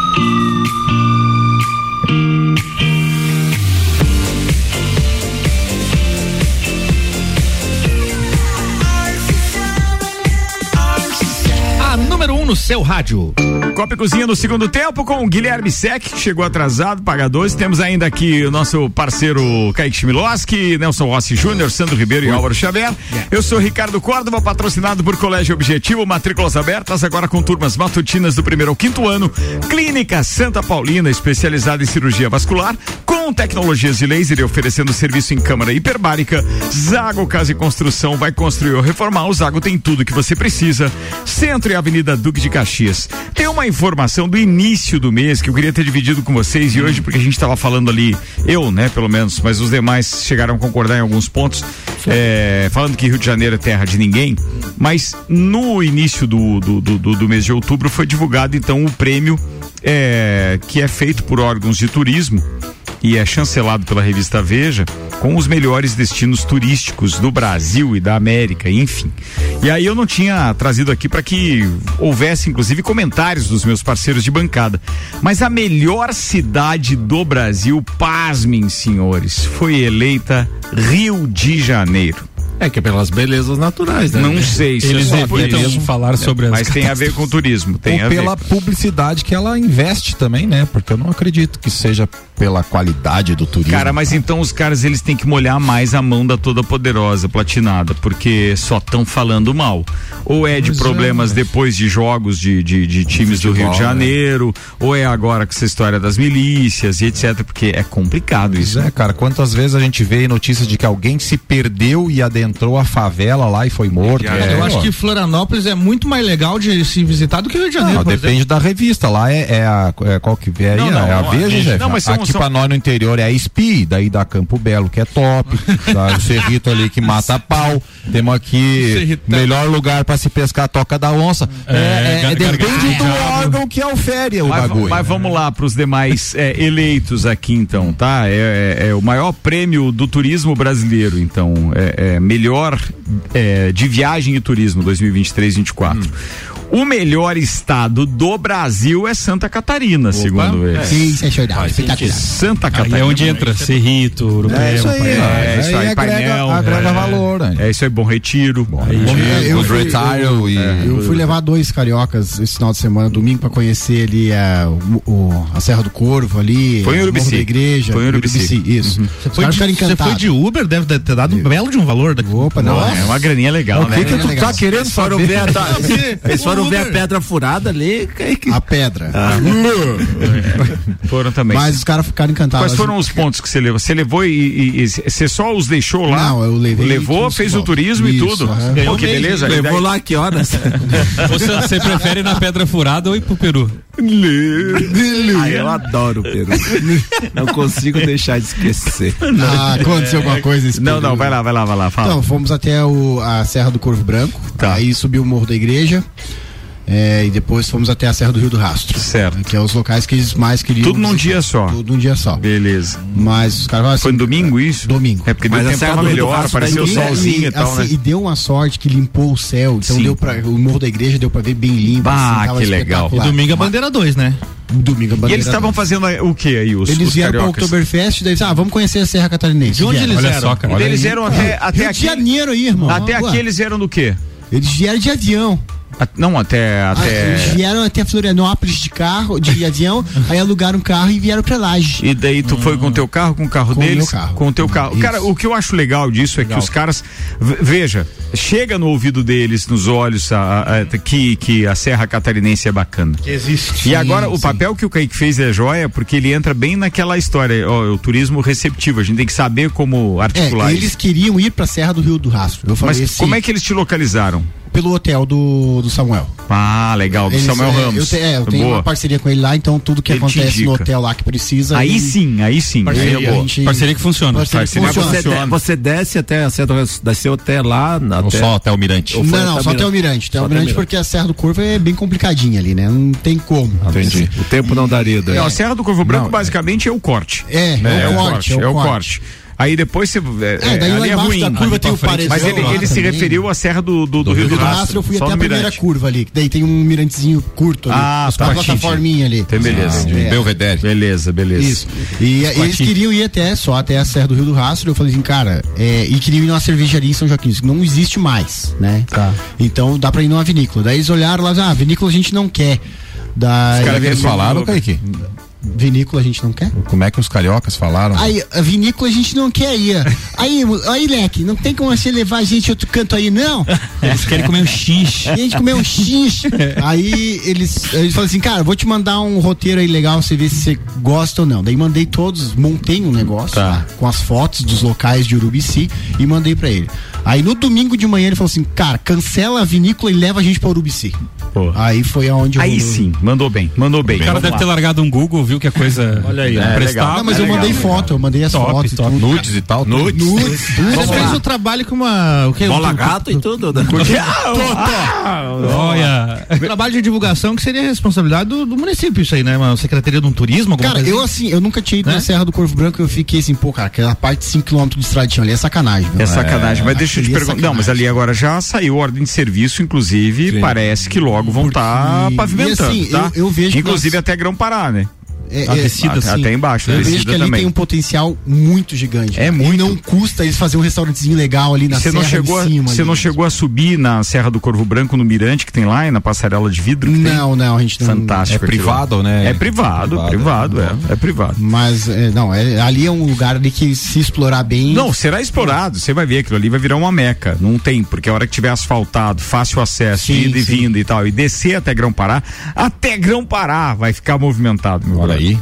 Seu rádio. Copa e Cozinha no segundo tempo com o Guilherme Sec, que chegou atrasado, paga dois. Temos ainda aqui o nosso parceiro Kaique Chmiloski, Nelson Rossi Júnior, Sandro Ribeiro e Álvaro Xavier. Eu sou Ricardo Córdova, patrocinado por Colégio Objetivo, matrículas abertas agora com turmas matutinas do primeiro ao quinto ano. Clínica Santa Paulina, especializada em cirurgia vascular, com tecnologias de laser e oferecendo serviço em câmara hiperbárica. Zago Casa e Construção vai construir ou reformar. O Zago tem tudo que você precisa. Centro e Avenida Duque de Caxias. Tem uma informação do início do mês que eu queria ter dividido com vocês e hoje, porque a gente estava falando ali, eu, né, pelo menos, mas os demais chegaram a concordar em alguns pontos, é, falando que Rio de Janeiro é terra de ninguém, mas no início do, do, do, do- do mês de outubro foi divulgado então o prêmio é, que é feito por órgãos de turismo e é chancelado pela revista Veja com os melhores destinos turísticos do Brasil e da América, enfim. E aí eu não tinha trazido aqui para que houvesse inclusive comentários dos meus parceiros de bancada. Mas a melhor cidade do Brasil, pasmem, senhores, foi eleita Rio de Janeiro. É que é pelas belezas naturais, né? Não sei se Eles é por evitam isso. falar sobre as Mas tem a ver com turismo, tem Ou a ver. pela publicidade que ela investe também, né? Porque eu não acredito que seja pela qualidade do turismo. Cara, mas então os caras eles têm que molhar mais a mão da toda poderosa platinada, porque só estão falando mal. Ou é de é, problemas depois de jogos de, de, de times do Rio de né? Janeiro, ou é agora com essa história das milícias e etc, porque é complicado Pois isso. é, cara, quantas vezes a gente vê notícias de que alguém se perdeu e adentrou a favela lá e foi morto. É, eu acho que Florianópolis é muito mais legal de se visitar do que o Rio de Janeiro. Não, por depende da revista. Lá é, é a. É, qual que é aí? Não, não, é a Veja, é- Jeff? não, mas são- Aqui são- pra nós no interior é a SPI, daí da Campo Belo, que é top. [LAUGHS] da o Cerrito ali que mata pau. Temos aqui melhor lugar pra se pescar Toca da Onça. É, é, gar- depende do órgão que ofere o Mas, bagulho. mas vamos lá para os demais é, eleitos aqui então, tá? É, é- é o maior prêmio do turismo brasileiro, então é, é melhor é, de viagem e turismo 2023-24. O melhor estado do Brasil é Santa Catarina, segundo eles. Sim, isso é verdade. Espetacular. Santa Aí Catarina. é onde entra Cerrito, É Urupema, isso aí. É, é, isso aí, agrega, painel, agrega é. valor, né? É isso aí, Bom Retiro. É, eu, fui, Retire eu, e- eu fui levar dois cariocas esse final de semana, domingo, pra conhecer ali a, o- o- a Serra do Corvo ali. Foi em o Urubici. da Igreja. Foi em Urubici. Isso. Você Os foi, de, você foi de Uber, deve ter dado um belo de um valor daqui. Opa, não. É uma graninha legal, O né? que, que tu tá querendo Eles [LAUGHS] foram ver a, pedra furada ali. que- A pedra. [LAUGHS] Foram também. Mas os caras ficaram encantados. Quais foram os pontos que você levou? Você levou e, e- e você só os deixou lá? Não, eu levei Levou, fez o turismo e Isso, tudo. aham. Pô, que beleza. E Levou daí- lá que horas? [LAUGHS] Você, você prefere ir na Pedra Furada ou ir pro Peru? Ah, eu adoro o Peru. [LAUGHS] Não consigo deixar de esquecer. Ah, aconteceu alguma coisa nesse Não, período. não, vai lá, vai lá, vai lá, fala. Então, fomos até o- a Serra do Corvo Branco, Tá. aí subiu o Morro da Igreja, é, e depois fomos até a Serra do Rio do Rastro. Certo. Que é os locais que eles mais queriam. Tudo num visitar. dia só. Tudo num dia só. Beleza. Mas os caras assim, Foi no domingo isso? Domingo. É porque Mas deu a tempo melhor, apareceu o daí- solzinho e, tal, assim, né? e deu uma sorte que limpou o céu, então Sim. deu para o Morro da Igreja deu pra ver bem limpo. Bah, assim, que legal. E domingo a bandeira 2, né? Domingo a E eles estavam fazendo o que aí, os, Eles os vieram para o? Oktoberfest, daí ah, vamos conhecer a Serra Catarinense. De onde Vieram. eles Olha eram? só, cara. Eles vieram até, até Rio de aqui. Janeiro aí, irmão. Até Ué, aqui eles vieram do quê? Eles vieram de avião. A- Não, até. Ah, até... Eles vieram até Florianópolis de carro, de [LAUGHS] avião, aí alugaram um carro e vieram pra Laje. E daí tu foi com o teu carro, com o carro Com o deles? carro. Com o teu carro. Isso. Cara, o que eu acho legal disso é que os caras. ve- Veja, chega no ouvido deles, nos olhos, a- a- a- que, que a Serra Catarinense é bacana. Que existe. E agora o sim. papel que o Kaique fez é joia, porque ele entra bem naquela história, ó, o turismo receptivo. A gente tem que saber como articular É, isso. eles queriam ir pra Serra do Rio do Rastro. Eu falei Mas assim, como é que eles te localizaram? Pelo hotel do, do Samuel. Ah, legal, do Eles, Samuel é, Ramos. Eu, te- é, eu tenho Boa. uma parceria com ele lá, então tudo que Ele te acontece no hotel lá que precisa. Aí ele- sim, aí sim. Parceria, aí é gente- Parceria que funciona. Parceria que funciona. você, funciona. você desce até a Serra do Rio- desceu até lá. Ou Até... só até o Mirante. Ou Não, não, até só até o Mirante. Até Só o Mirante Mirante. porque a Serra do Corvo é bem complicadinha ali, né? Não tem como. Entendi. O tempo não daria. daí. É, a Serra do Corvo Branco Não, basicamente é o corte. É, é, o corte, é o corte. Aí depois você. É, É, daí lá ali é embaixo ruim. da curva tem o frente. Mas paredão ele, lá ele se referiu à Serra do, do, do Rio do Rio do Rastro. Rastro eu fui só até a primeira Mirante. curva ali, que daí tem um mirantezinho curto ali. Ah, uma tá. plataforminha ali. Tem beleza. Ah, é. Belvedere. Beleza, beleza. Isso. E, eles queriam ir até só até a Serra do Rio do Rastro. Eu falei assim, cara, é, e queriam ir numa cervejaria em São Joaquim. Isso não existe mais, né? Tá. Então dá pra ir numa vinícola. Daí eles olharam lá, ah, vinícola a gente não quer. Daí, Os caras eles falaram, Kaique? Vinícola a gente não quer? Como é que os cariocas falaram? Aí, a vinícola a gente não quer ir. Aí, aí, Leque, não tem como você levar a gente outro canto aí, não? Eles querem comer um X. E a gente comeu um X. aí eles, eles falaram assim, cara, vou te mandar um roteiro aí legal, você vê se você gosta ou não. Daí mandei todos, montei um negócio Tá. lá, com as fotos dos locais de Urubici e mandei pra ele. Aí no domingo de manhã ele falou assim, cara, cancela a vinícola e leva a gente pra Urubici. Aí foi aonde Aí rolou. sim, mandou bem, mandou bem. O cara Vamos deve lá. ter largado um Google, viu que a coisa [LAUGHS] Olha aí, é, é, prestava. legal. Não, mas eu mandei foto, eu mandei as Top, fotos. e top. tudo. Nudes e tal. Nudes. Nudes. Você fez o trabalho com uma. O que, Bola um- gato e tudo. Né? [LAUGHS] Olha, trabalho de divulgação que seria responsabilidade do, do município, isso aí, né? Uma secretaria de um turismo, alguma Cara, coisa eu assim, eu nunca tinha ido Né? na Serra do Corvo Branco, eu fiquei assim, pô, cara, aquela parte de 5km de chão ali é sacanagem. viu? É sacanagem, mas deixa eu te é perguntar. Não, mas ali agora já saiu ordem de serviço, inclusive, parece que logo vão estar e pavimentando, assim, tá? eu- eu Inclusive nós- até Grão Pará, né? É, A é, descida, assim, até embaixo, a Eu vejo que ali também. tem um potencial muito gigante. É cara. muito. E não custa eles fazer um restaurantezinho legal ali na Você serra não chegou, a, de cima. você ali. não chegou a subir na Serra do Corvo Branco no Mirante que tem lá e na passarela de vidro? que tem? Não, não, a gente não. Fantástico. É privado, né? É privado, Privado, privado, é, é privado. Mas, é, não, é, ali é um lugar ali que se explorar bem. Não, será explorado. Você vai ver aquilo ali vai virar uma meca. Não tem, porque a hora que tiver asfaltado, fácil acesso, Sim, ida e sim. vinda e tal, e descer até Grão Pará, até Grão Pará vai ficar movimentado. meu Olha brother. Aí.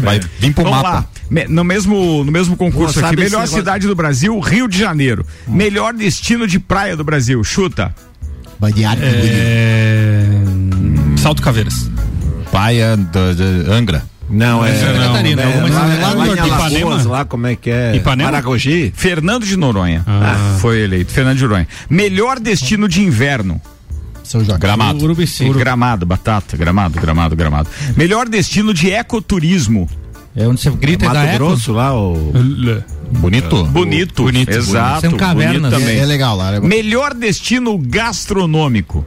Vai vir pro Vamos mapa. lá. No mesmo, no mesmo concurso Boa, aqui, melhor negócio- cidade do Brasil, Rio de Janeiro. Melhor destino de praia do Brasil. Chuta. Balneário é... Salto Caveiras. Praia da- da Angra. Não, é. Santa Catarina, é, lá, cidade lá, lá Alagoas, Ipanema? lá como é que é? Ipanema? Maragogi. Fernando de Noronha. Ah. Foi eleito. Fernando de Noronha. Melhor destino de inverno. São Joaquim. Gramado. Urubici. Gramado, batata, gramado, gramado, gramado. Melhor destino de ecoturismo. É onde você grita dá Mato eco. Grosso lá, o. Bonito. Bonito, bonito, exato. São cavernas. bonito também. É, é legal lá. É Melhor destino gastronômico.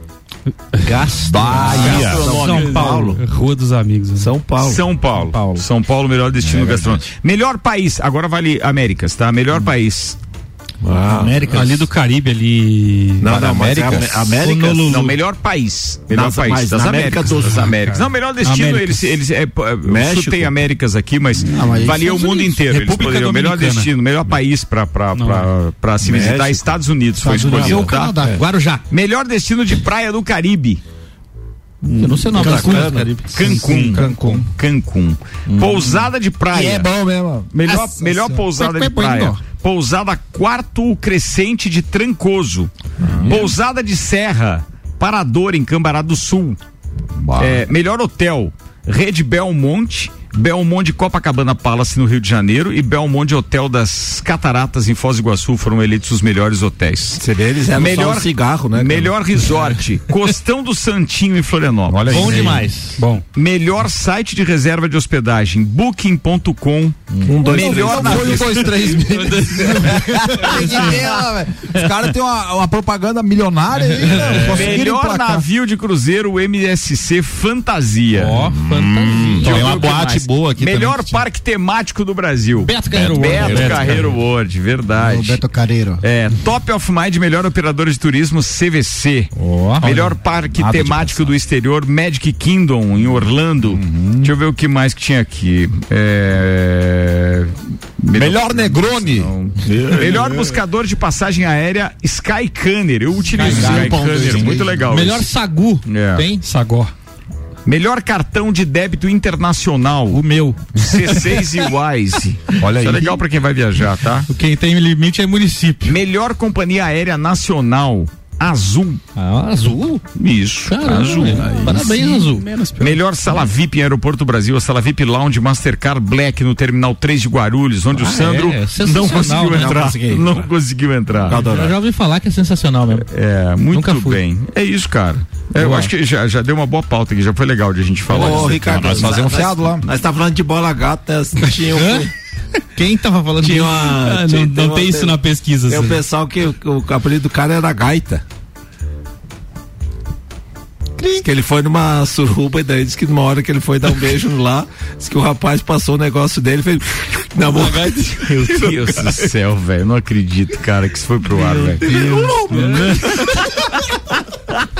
Bahia. São Paulo. Rua dos Amigos. né? São Paulo. São Paulo. São Paulo, melhor destino É gastronômico. Melhor país, agora vale Américas, tá? Melhor país. Ah. América. Ali do Caribe, ali. Não, não, mas é Américas? Am- Américas. Honolulu. Não, melhor país. Melhor Nas- país. mas das na América Américas. das Américas. Não, melhor destino, Américas. eles, eles é, é, México. chutei Américas aqui, mas mas aí valia o Estados mundo Unidos. inteiro. República poderiam, melhor destino, melhor país pra, pra, Não pra, pra se visitar, México. Estados Unidos foi Estados Unidos escolhido. ou tá? Canadá. Guarujá. Melhor destino de praia do Caribe. Eu não sei o nome da Cancún. Cancún. Cancún. Cancún. Pousada de praia. E é bom mesmo. Melhor, Nossa melhor pousada Foi- de foi praia. Pousada Quarto Crescente de Trancoso. Pousada de Serra. Parador em Cambará do Sul. É, melhor hotel. Rede Belmonte. Belmonte Copacabana Palace no Rio de Janeiro e Belmonte Hotel das Cataratas em Foz do Iguaçu foram eleitos os melhores hotéis. Seria eles eram melhor só um cigarro, né? cara? Melhor resort, [LAUGHS] Costão do Santinho em Florianópolis. Olha Bom aí. demais. Bom. Melhor site de reserva de hospedagem, booking.com. Um, dois, melhor na foi um, dois, três. [LAUGHS] Os caras têm uma, uma propaganda milionária aí. né? [LAUGHS] Melhor navio de cruzeiro MSC Fantasia. Ó, fantasia. Deixa eu Tem ver uma o boate. Boa aqui Melhor também. parque temático do Brasil. Beto Carreiro Beto, World. Beto Beto Carreiro World, verdade. Roberto Careiro. É, Top of Mind, melhor operador de turismo CVC. Ó. melhor parque Nada de temático do exterior Magic Kingdom em Orlando. Uhum. Deixa eu ver o que mais que tinha aqui. É... Melhor Negroni. Não. Melhor buscador de passagem aérea Skycanner. Eu utilizo Skycanner, muito legal. Melhor isso. sagu. É. Tem? Sagó. Melhor cartão de débito internacional. O meu. C6 e [LAUGHS] Wise. Olha Isso é aí. legal pra quem vai viajar, tá? Quem tem limite é município. Melhor companhia aérea nacional. Azul. Ah, azul? Isso. Caramba, azul. Parabéns, Azul. Melhor sala VIP em Aeroporto Brasil, a sala VIP Lounge Mastercard Black no Terminal 3 de Guarulhos, onde o Ah, Sandro é, não sensacional, conseguiu né? entrar. Não. Não conseguiu entrar. Eu já ouvi falar que é sensacional mesmo. É, muito Nunca fui. bem. É isso, cara. É, eu acho que já, já deu uma boa pauta aqui, já foi legal de a gente falar Ô. Ricardo, nós fazemos nós- fiado lá. Nós tá falando de bola gata, tinha um, Quem tava falando tinha uma, Ah, tinha- não, não tem isso na pesquisa. Tem o pessoal que, que o apelido do cara era gaita. Diz Que ele foi numa suruba e daí disse que numa hora que ele foi dar um beijo lá, disse que o rapaz passou o negócio dele e fez na boca. Meu Deus [LAUGHS] do céu, velho. eu Não acredito, cara, que isso foi pro ar, velho. [LAUGHS]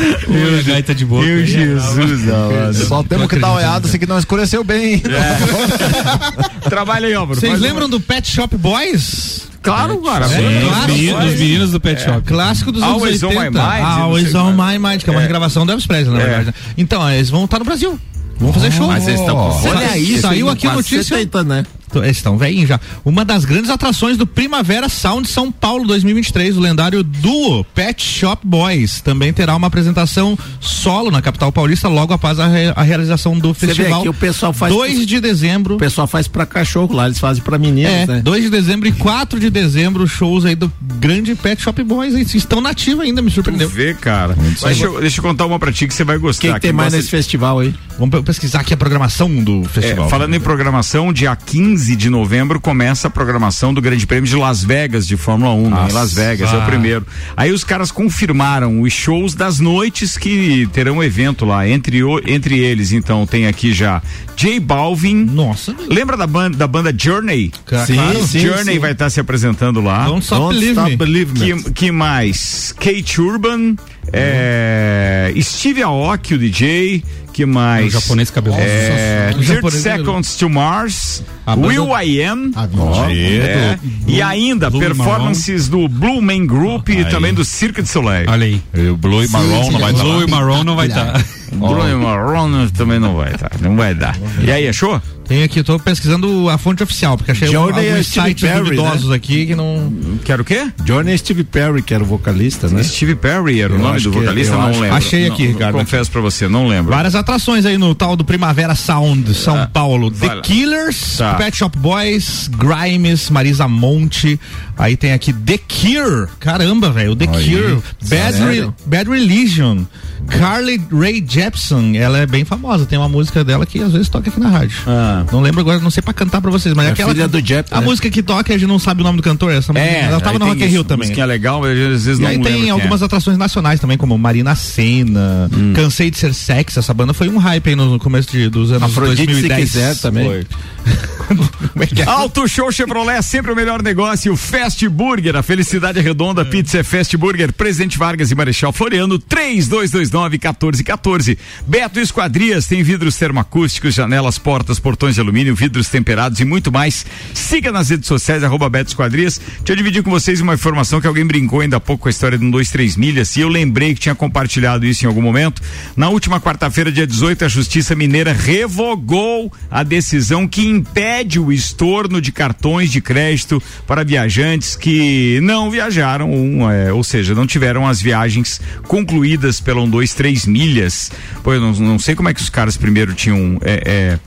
[LAUGHS] Meu, gaita de boca. Meu Jesus, amado. Só temos que dar uma olhada, assim que não escureceu bem. [LAUGHS] Trabalha aí, Álvaro. Vocês lembram do Pet Shop Boys? Claro, cara. Sim, Claro. os, meninos, os meninos do Pet Shop. Clássico dos anos Always on 80. my mind, Always não sei on my mind, que é uma É. regravação do Elvis Presley, na É. verdade. Então, eles vão estar no Brasil. Vão fazer show. Mas eles estão Sa- Olha isso, Saiu aqui a notícia. 70, né? Estão velhinhos já. Uma das grandes atrações do Primavera Sound São Paulo 2023, o lendário duo Pet Shop Boys, também terá uma apresentação solo na capital paulista logo após a, re- a realização do Você vê festival. que o pessoal faz 2 de dezembro. O pessoal faz pra cachorro lá, eles fazem pra meninos, É, né? 2 de dezembro e 4 de dezembro, shows aí do grande Pet Shop Boys. Eles estão nativos ainda, me surpreendeu. Tu vê, cara. Deixa eu, deixa eu contar uma pra ti que você vai gostar. Quem que tem mais gosta nesse festival aí? Vamos pe- pesquisar aqui a programação do festival. É, falando em programação, dia 15 de novembro começa a programação do Grande Prêmio de Las Vegas de Fórmula 1, né? em. Las Vegas, é o primeiro. Aí os caras confirmaram os shows das noites que terão evento lá. Entre, o- entre eles, então, tem aqui já J Balvin. Nossa. Lembra da banda, da banda Journey? Sim, claro. sim, Journey sim. vai estar se apresentando lá. Don't Stop Don't Believe Stop Me. Believe Me. Que, que mais? Kate Urban, é, Steve Aoki, o DJ. Que mais? É o japonês cabeludo. É, 30 japonês Seconds to Mars, A banda- Will I Am, é, e ainda Blue performances do Blue Man Group e também do Cirque du Soleil. Olha aí. O Blue e Marron não vai estar. Blue e Marron não vai estar. Blue e Marron também não vai estar, não vai dar. E aí, achou? Tem aqui, eu tô pesquisando a fonte oficial, porque achei um, Journey é alguns Steve sites Perry, duvidosos né? aqui que não. Quero o quê? Johnny Steve Perry, que era o vocalista, né? Steve Perry era o Eu nome acho do vocalista, não acho- lembro. Achei aqui, Não, Ricardo. Confesso pra você, não lembro. Várias atrações aí no tal do Primavera Sound São Paulo. vai The lá. Killers, Tá. Pet Shop Boys, Grimes, Marisa Monte. Aí tem aqui The Cure. Caramba, velho. The Aí. Cure. Bad? Re- Bad Religion. Carly Rae Jepsen. Ela é bem famosa. Tem uma música dela que às vezes toca aqui na rádio. Ah. Não lembro agora, não sei pra cantar pra vocês, mas É aquela. filha do Jep, A né? música que toca, a gente não sabe o nome do cantor. Essa música. Ela tava no Rock in isso, Rio também. musiquinha legal, mas às vezes E não aí tem é. algumas atrações nacionais também, como Marina Senna, Hum. Cansei de Ser Sexy, essa banda foi um hype aí no, no começo de- dos anos Afrodite, 2010. se quiser também. Foi. É é? Auto Show Chevrolet é sempre o melhor negócio. Fast Burger, a felicidade é redonda. Pizza é Fast Burger. Presidente Vargas e Marechal Floriano, 3229-1414. Beto Esquadrias tem vidros termoacústicos, janelas, portas, portões de alumínio, vidros temperados e muito mais. Siga nas redes sociais, arroba Beto Esquadrias. Deixa eu dividir com vocês uma informação que alguém brincou ainda há pouco com a história de um 2, 3 milhas e eu lembrei que tinha compartilhado isso em algum momento. Na última quarta-feira, dia 18, a Justiça Mineira revogou a decisão que impede o estorno de cartões de crédito para viajantes que não viajaram, um, é, ou seja, não tiveram as viagens concluídas pela 1, 2, 3 milhas. Pô, eu não, não sei como é que os caras primeiro tinham. é, é,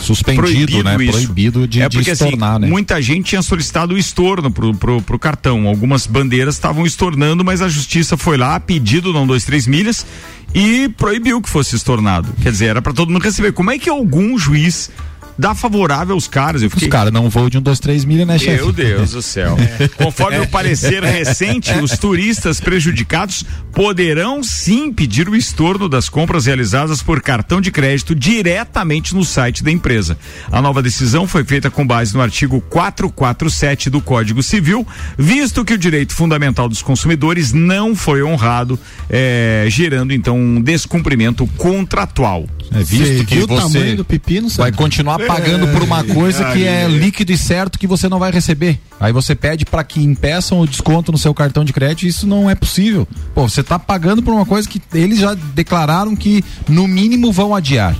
Suspendido, né? isso. Proibido de, é de porque estornar, assim, né? muita gente tinha solicitado o estorno pro, pro, pro cartão. Algumas bandeiras estavam estornando, mas a justiça foi lá, pedido não dois, três milhas e proibiu que fosse estornado. Quer dizer, era para todo mundo receber. Como é que algum juiz dá favorável aos caras? Eu Os fiquei caras não voam de um, dois, três milha, né, chefe? meu Deus do céu. [LAUGHS] Conforme o parecer [LAUGHS] recente, os turistas prejudicados poderão sim pedir o estorno das compras realizadas por cartão de crédito diretamente no site da empresa. A nova decisão foi feita com base no artigo 447 do Código Civil, visto que o direito fundamental dos consumidores não foi honrado, eh, gerando então um descumprimento contratual. É visto que você tamanho do pepino, vai continuar pagando por uma coisa que é líquido e certo que você não vai receber. Aí você pede para que impeçam o desconto no seu cartão de crédito, isso não é possível. Pô, você tá pagando por uma coisa que eles já declararam que no mínimo vão adiar.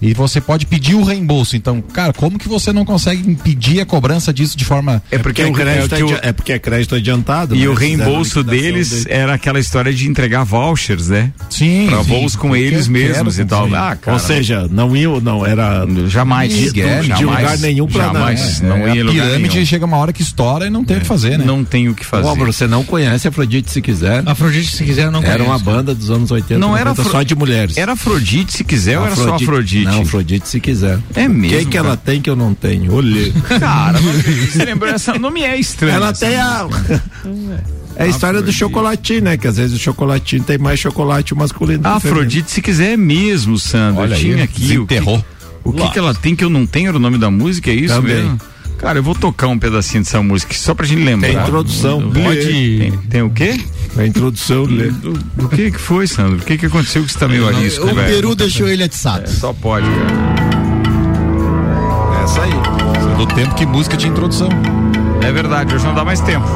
E você pode pedir o reembolso. Então, cara, como que você não consegue impedir a cobrança disso de forma É porque, o crédito é, o- é porque é crédito adiantado. E né? o reembolso deles dele. era aquela história de entregar vouchers, né? Sim. Pra sim. voos com eles mesmos e tal. Ah, cara, Ou seja, não ia, não, era jamais. de, de jamais, lugar nenhum pra jamais, nada. não É, ia a pirâmide chega uma hora que estoura e não tem o que fazer, né? Não tem o que fazer. Ó, você não conhece Afrodite se quiser. Afrodite, se quiser, eu não Era uma banda dos anos 80, Não era Afro- só de mulheres. Era Afrodite se quiser ou era só Afrodite? Não, Afrodite se quiser. É mesmo, O que, que cara? ela tem que eu não tenho? Olhei. [LAUGHS] Cara, [LAUGHS] você lembrou essa nome é estranho. ela essa tem a. [LAUGHS] É a história do Afrodite. chocolatinho, né? Que às vezes o chocolatinho tem mais chocolate masculino. que Afrodite se quiser é mesmo, Sandro. Olha Eu aí, tinha aqui. O que, o que, que ela tem que eu não tenho? Era o nome da música, é isso Também. mesmo? Cara, eu vou tocar um pedacinho dessa música só pra gente lembrar. Tem introdução. Pode. Tem, tem o quê? A introdução, lê. Do, do que que foi, Sandro? O que que aconteceu que você tá meio arisco, O velho? Peru deixou ele atiçado. É, só pode, cara. Essa aí. Do tempo que música de introdução. É verdade, hoje não dá mais tempo.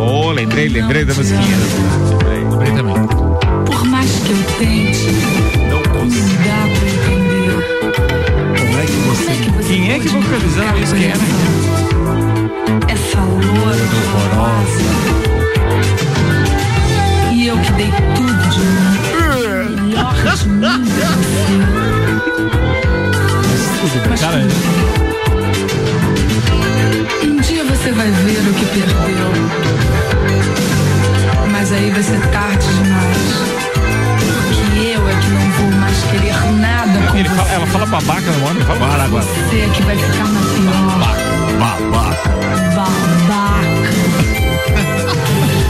Oh, lembrei, lembrei da musiquinha. Lembrei também. Por mais que eu tente, Deus. Como é que você. Quem é que vocalizando isso? Quem é, né? Essa loura horrorosa. E eu que dei tudo de mim. Melhor de mim. Mas Cara, um dia você vai ver o que perdeu. Mas aí vai ser tarde demais. Porque eu é que não vou mais querer nada com Ele você. fala- ela fala babaca no nome, fala Para agora. Você é que vai ficar na pior. Babaca. Babaca.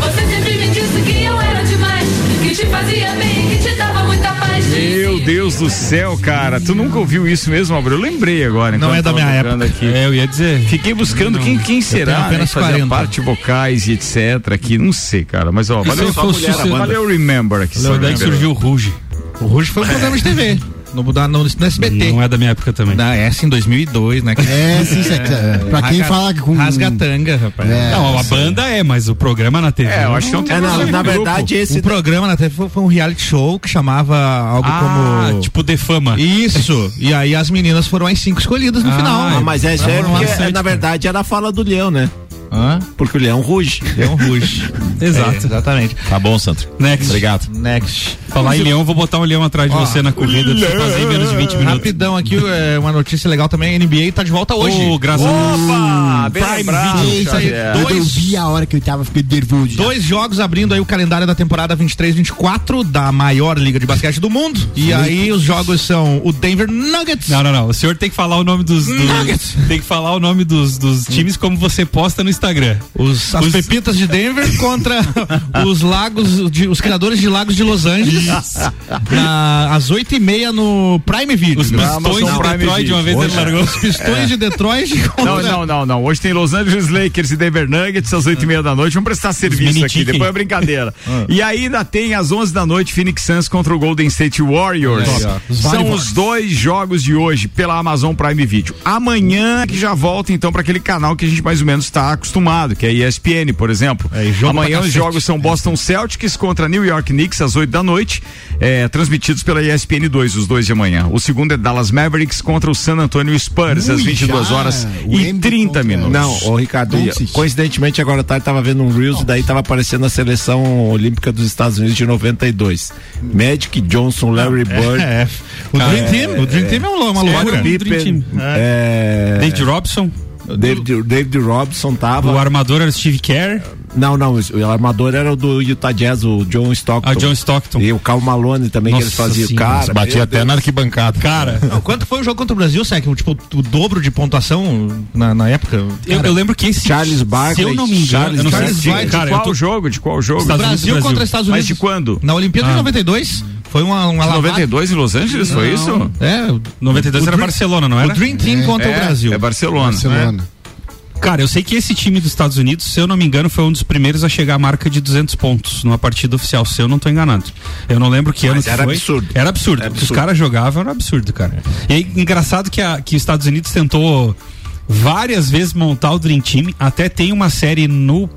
Você sempre me disse que eu era demais, que te fazia bem, que te dava muita paz. Meu Deus do céu, cara. Tu nunca ouviu isso mesmo, Abreu? Eu lembrei agora. Não é da minha época. Aqui. É, eu ia dizer. Fiquei buscando quem, quem será, né, 40. parte vocais e etc aqui, não sei, cara, mas ó, valeu, valeu, sucesso. valeu Remember aqui. Foi daí que surgiu o Ruge. O Ruge foi um programa de TV. [LAUGHS] No, no, no, no SBT. Não é da minha época também. Na S em 2002, né? É, sim, sim, é, pra quem Rasga- fala com- Rasgatanga, rapaz. É. Não, a banda é, mas o programa na TV. É, eu acho que não tem É, na, na verdade, esse. O programa na TV foi, foi um reality show que chamava algo Ah, como. tipo de fama. Isso. E aí as meninas foram as cinco escolhidas no Ah, final. Ah, mas é porque as sete, na verdade era a fala do leão, né? Hã? Porque o leão ruge. Leão Ruge. [LAUGHS] Exato. É, exatamente. Tá bom, Sandro. Next. Obrigado. Next. Falar em leão, eu vou botar um leão atrás de Ó, você na corrida, pra você fazer em menos de 20 minutos. Rapidão aqui, é, uma notícia legal também, a NBA tá de volta hoje. Ô, graças a Deus. Opa, bem Prime lembrado, Video, Xavier. Quando eu dois, vi a hora que eu tava ficando nervoso. já. dois jogos abrindo aí o calendário da temporada 23-24 da maior liga de basquete do mundo. E aí os jogos são o Denver Nuggets. Não, não, não. O senhor tem que falar o nome dos. dos- Nuggets. tem que falar o nome dos, dos times como você posta no Instagram. Os, as Os- pepitas de Denver [LAUGHS] contra os lagos, de, os criadores de lagos de Los Angeles. Na, às 8 e meia no Prime Video. Os pistões de Prime Detroit, de uma vez Video. ele largou. Os pistões de Detroit. [LAUGHS] Não, não, não, não. Hoje tem Los Angeles Lakers e Denver Nuggets às oito e meia da noite. Vamos prestar serviço aqui, depois é brincadeira. [LAUGHS] E ainda tem às onze da noite Phoenix Suns contra o Golden State Warriors. Aí, São os dois jogos de hoje pela Amazon Prime Video. Amanhã que já volta então para aquele canal que a gente mais ou menos está acostumado, que é ESPN, por exemplo. É, jogo Amanhã os jogos são Boston Celtics contra New York Knicks às 8 da noite, é, transmitidos pela ESPN 2, os dois de amanhã. O segundo é Dallas Mavericks contra o San Antonio Spurs às Ui, 22 já. horas O e Embiid 30 contra- minutos. Não, ô Ricardo, Doncic. coincidentemente agora tarde tava vendo um Reels e daí tava aparecendo a seleção olímpica dos Estados Unidos de 92. Magic Johnson, Larry Bird, É, o Dream Team, o Dream Team é uma loucura. Dream Pippen, Team. é, David Robson, David, David Robson tava. o armador era Steve Kerr, Não, não, o armador era o do Utah Jazz, o John Stockton. a John Stockton. E o Cal Malone também que eles Nossa faziam. senhora, Cara, Batia até Deus. na arquibancada. Cara, Não, quanto foi o jogo contra o Brasil, Sec? Tipo, o dobro de pontuação na, na época? eu, eu lembro que esse. Charles Barkley, Se eu não me engano, Charles eu não sei Barkley. Barkley. cara, de qual tô, jogo? De qual jogo? Estados Brasil Unidos, contra Brasil. Estados Mas Unidos. de quando? Na Olimpíada de 92. Foi uma, uma lavada. 92 em Los Angeles, foi isso? É, o 92 o era Dream- Barcelona, não o era? Dream Team contra o É, Brasil. É Barcelona. Barcelona. Cara, eu sei que esse time dos Estados Unidos, se eu não me engano, foi um dos primeiros a chegar à marca de 200 pontos numa partida oficial, se eu não tô enganado. Eu não lembro que Mas ano que era foi. absurdo. Era absurdo. Era O que os absurdo. caras jogavam era absurdo, cara. E aí, engraçado que, a, que os Estados Unidos tentou várias vezes montar o Dream Team, até tem uma série no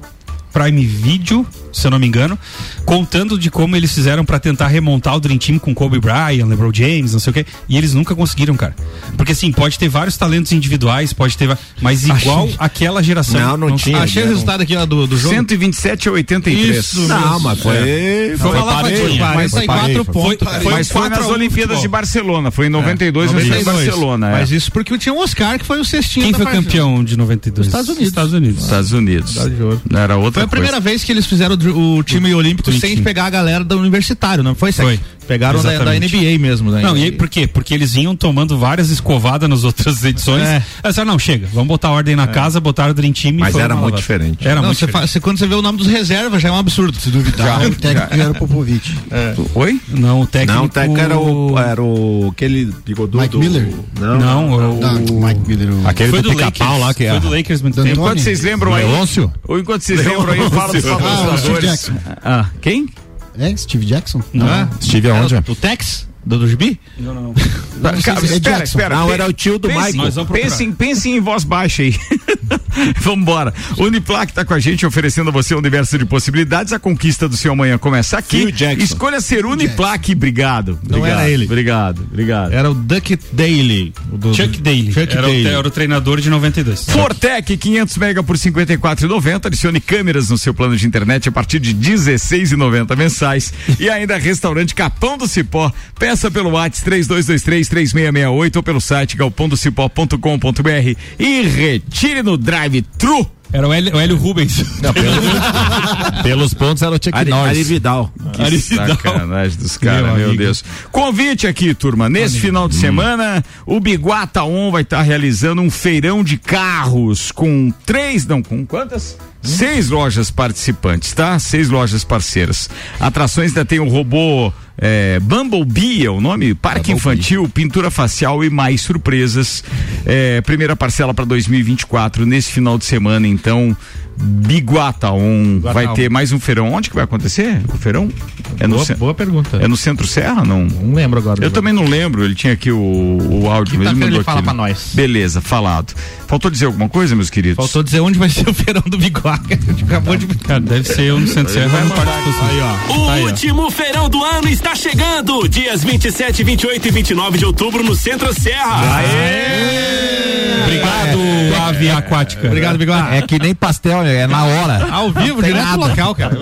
Prime Video, se eu não me engano, contando de como eles fizeram pra tentar remontar o Dream Team com Kobe Bryant, LeBron James, não sei o quê, e eles nunca conseguiram, cara. Porque assim, pode ter vários talentos individuais, pode ter, mas igual Achei- aquela geração. Não, não tinha. Achei o um- resultado aqui ó, do, do jogo. 127 a 83. Isso Não, mas foi. Foi foi uma lavadinha. 44 Foi- pontos. foi- Mas foi nas 4 a 1 Olimpíadas de Barcelona, foi em 92 no 92. Barcelona. é. Mas isso porque tinha o Oscar, que foi o cestinho Quem da foi partida. campeão de 92? Estados Unidos. Estados Unidos. Estados Unidos. Ouro. Era outra Foi a primeira vez que eles fizeram o, o time olímpico sem Team. pegar a galera do universitário, não foi? Sec? Foi. Pegaram da, da. NBA mesmo. né? Não, e aí por quê? Porque eles iam tomando várias escovadas nas outras edições. É. Aí disseram, não, chega, vamos botar ordem na casa, botaram o Dream Team e Mas foi era muito diferente. Era Não, muito você diferente. fa- você- quando você vê o nome dos reservas já é um absurdo. Se duvidar. o técnico era o Popovich. Oi? Não, o técnico... Não, o técnico era o, era o aquele bigodudo. Mike Miller? Não, Não, o- Não, Mike Miller. o- Aquele Foi do do pica-pau lá que é. Foi do Lakers muito tempo. Enquanto vocês lembram aí. Leôncio? Ou enquanto vocês lembram aí, fala dos Ah, Steve. Jackson. Ah, quem? É, Steve Jackson? Ah, Estive aonde? o Tex? Do, do Gibi? Não, não. Tá, cara, se é espera, Jackson. espera. Não, era o tio do pense- Michael. Pensem, pensem em voz baixa aí. [LAUGHS] Vambora. Uniplac tá com a gente oferecendo a você um universo de possibilidades. A conquista do seu amanhã começa aqui. Escolha ser Uniplac. Obrigado. Não Obrigado, era ele. Obrigado, obrigado. Era o Duck Daily. o do- Chuck Daly. Chuck era, Daly. O, era o treinador de 92. Fortec 500 mega por 54,90. Adicione câmeras no seu plano de internet a partir de 16,90 mensais. E ainda restaurante Capão do Cipó. Peça pelo WhatsApp 3223 3668 ou pelo site galpondocipó.com.br e retire no drive-thru. Era o Hélio, o Hélio Rubens. [LAUGHS] Pelos pontos era o Chuck Ari, Norris. Ari Vidal. Que Ari Vidal. sacanagem dos caras, Meu meu. Deus. Convite aqui, turma. Nesse final de semana, o Biguata On vai estar realizando um feirão de carros com três, não, com quantas? Seis lojas participantes, tá? Seis lojas parceiras. Atrações ainda tem o robô é, Bumblebee, é o nome? Parque infantil, pintura facial e mais surpresas. É, primeira parcela para 2024 nesse final de semana, então. Biguata On Biguata vai ter mais um feirão. Onde que vai acontecer o feirão? É no, Boa, cen- boa pergunta. é no Centro Serra, não? Não lembro agora. Eu também não lembro, ele tinha aqui o, o áudio. Quinta-feira mandou ele fala aqui, pra né? nós. Beleza, falado. Faltou dizer alguma coisa, meus queridos? Faltou dizer onde vai [LAUGHS] ser o feirão do Biguaca. Gente acabou de. Cara, deve ser um no Centro Serra. no Parque Estação. Aí, ó. O Tá aí, ó. último feirão do ano está chegando. Dias 27, 28 e 29 de outubro no Centro Serra. Obrigado, ave aquática. Obrigado, Biguaca. É que nem pastel, é na hora. Ao vivo, direto do nada. local, cara.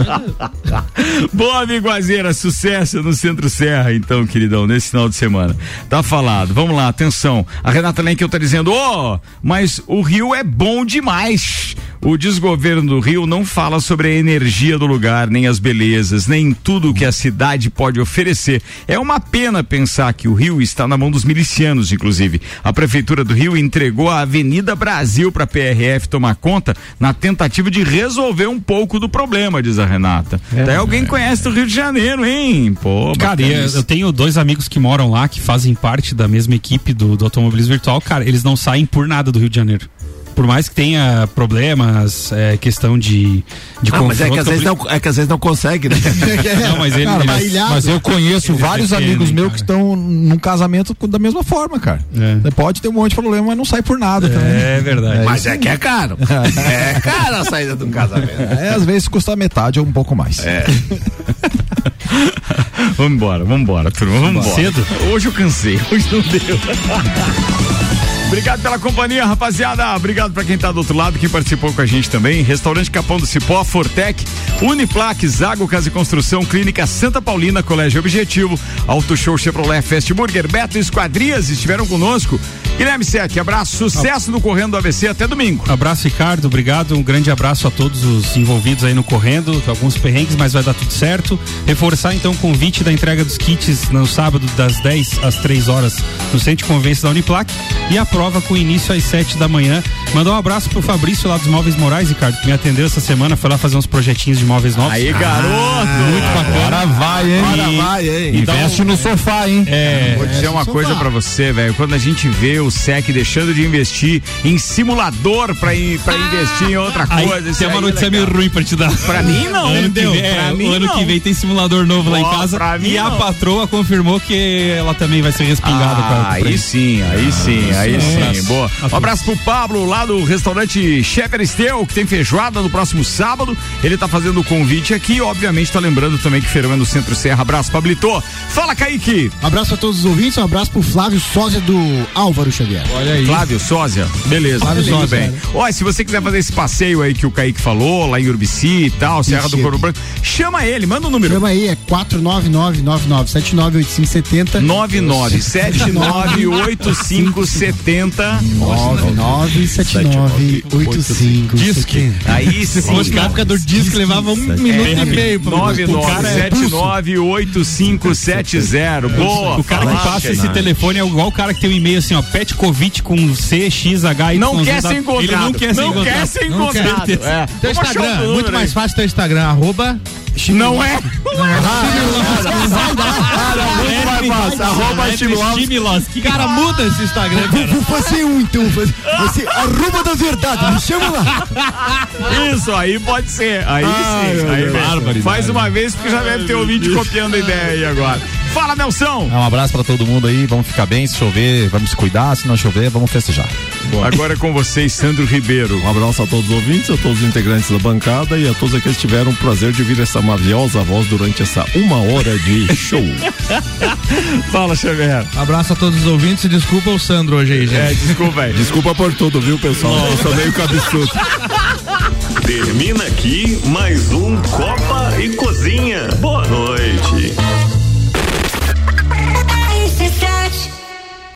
Boa, amigoazeira, sucesso no Centro Serra, então, queridão, nesse final de semana. Tá falado, vamos lá, atenção. A Renata Lenkel tá dizendo, ó, mas o Rio é bom demais. O desgoverno do Rio não fala sobre a energia do lugar, nem as belezas, nem tudo que a cidade pode oferecer. É uma pena pensar que o Rio está na mão dos milicianos, inclusive. A Prefeitura do Rio entregou a Avenida Brasil para a PRF tomar conta na tentativa de resolver um pouco do problema, diz a Renata. Até alguém conhece o Rio de Janeiro, hein? Pô, Cara, eu, isso. eu tenho dois amigos que moram lá, que fazem parte da mesma equipe do, do automobilismo virtual. Cara, eles não saem por nada do Rio de Janeiro. Por mais que tenha problemas, é, questão de, de Ah, mas é que, às vezes não, é que às vezes não consegue, né? [LAUGHS] Não, mas ele- Cara, ele- mas, mas eu conheço vários defendem, amigos meus cara. que estão num casamento da mesma forma, cara. É. Pode ter um monte de problema, mas não sai por nada também. É verdade. Mas é que é caro. [LAUGHS] É caro a saída de um casamento. É, às vezes custa metade ou um pouco mais. É. [LAUGHS] Vamos embora, vamos embora, turma, vamos embora. Cedo? Hoje eu cansei, hoje não deu. Obrigado pela companhia, rapaziada. Obrigado pra quem tá do outro lado, quem participou com a gente também. Restaurante Capão do Cipó, Fortec, Uniplaque, Zago Casa e Construção, Clínica Santa Paulina, Colégio Objetivo, Auto Show Chevrolet, Fast Burger, Beto Esquadrias estiveram conosco. Guilherme Sec, abraço, sucesso no Correndo do ABC, até domingo. Abraço, Ricardo. Obrigado. Um grande abraço a todos os envolvidos aí no correndo. Alguns perrengues, mas vai dar tudo certo. Reforçar então o convite da entrega dos kits no sábado, das 10 às 3 horas, no Centro de Convêncio da Uniplac. E a prova com início às 7 da manhã. Mandar um abraço pro Fabrício lá dos Móveis Morais, Ricardo, que me atendeu essa semana. Foi lá fazer uns projetinhos de móveis novos. Aí, garoto! muito bacana. Agora vai, hein? Agora vai, hein? Investe no sofá, hein? É. Vou dizer uma coisa pra você, velho. Quando a gente vê o SEC deixando de investir em simulador pra, ir, pra investir em outra Aí, coisa. isso tem uma é notícia meio ruim pra te dar. Pra mim, não. Ano que vem, é, Pra mim, o ano não. que vem tem simulador novo lá em casa. pra mim, e a não. patroa confirmou que ela também vai ser respingada. a- Ah, a aí sim, aí sim, aí Um sim. Boa. Um abraço pro Pablo lá do restaurante Chef Aristeu, que tem feijoada no próximo sábado. Ele tá fazendo o convite aqui. Obviamente, tá lembrando também que feirão é no Centro Serra. Abraço, Pablito. Fala, Kaique. Abraço a todos os ouvintes, um abraço pro Flávio Sósia do Álvaro Xavier. Olha aí. Flávio Sósia. Beleza. Flávio Tudo Sósia, bem. Olha, se você quiser fazer esse passeio aí que o Kaique falou, lá em Urbici e tal, Serra do. Couro Branco, chama ele, manda o número. Chama aí, é 499-9979-8570. 99798570 99798570. Disque. Aí sim. Fosse na época do disque, levava um minuto e meio pra é pulso. 99798570. Boa. O cara que passa esse telefone é igual o cara que tem um e-mail assim, ó, petkovic com C, X, H, Não quer ser encontrado. Ele não quer ser Não encontrado. quer ser Não quer. encontrado. Certeza. É. Teu Instagram, muito mais fácil teu Instagram, arroba. Não é? [LAUGHS] muito mais fácil, arroba. Cara, muda esse Instagram, cara. [LAUGHS] Fazer um então, vai ser arroba da verdade, me chama lá. Isso, aí pode ser. Aí Ai, sim. Aí Deus. mesmo. Barbaridade. Faz uma vez porque já deve ter ouvinte copiando a ideia aí agora. Fala, Nelson. Um abraço pra todo mundo aí, vamos ficar bem, se chover, vamos se cuidar, se não chover, vamos festejar. Agora é com vocês, Sandro Ribeiro. Um abraço a todos os ouvintes, a todos os integrantes da bancada e a todos aqueles que tiveram o prazer de ouvir essa maviosa voz durante essa uma hora de show. [LAUGHS] Fala, Xavier. Abraço a todos os ouvintes e desculpa o Sandro hoje aí, gente. É, desculpa aí. Desculpa por tudo, viu, pessoal? Eu sou meio cabeçudo. Termina aqui mais um Copa e Cozinha. Boa noite.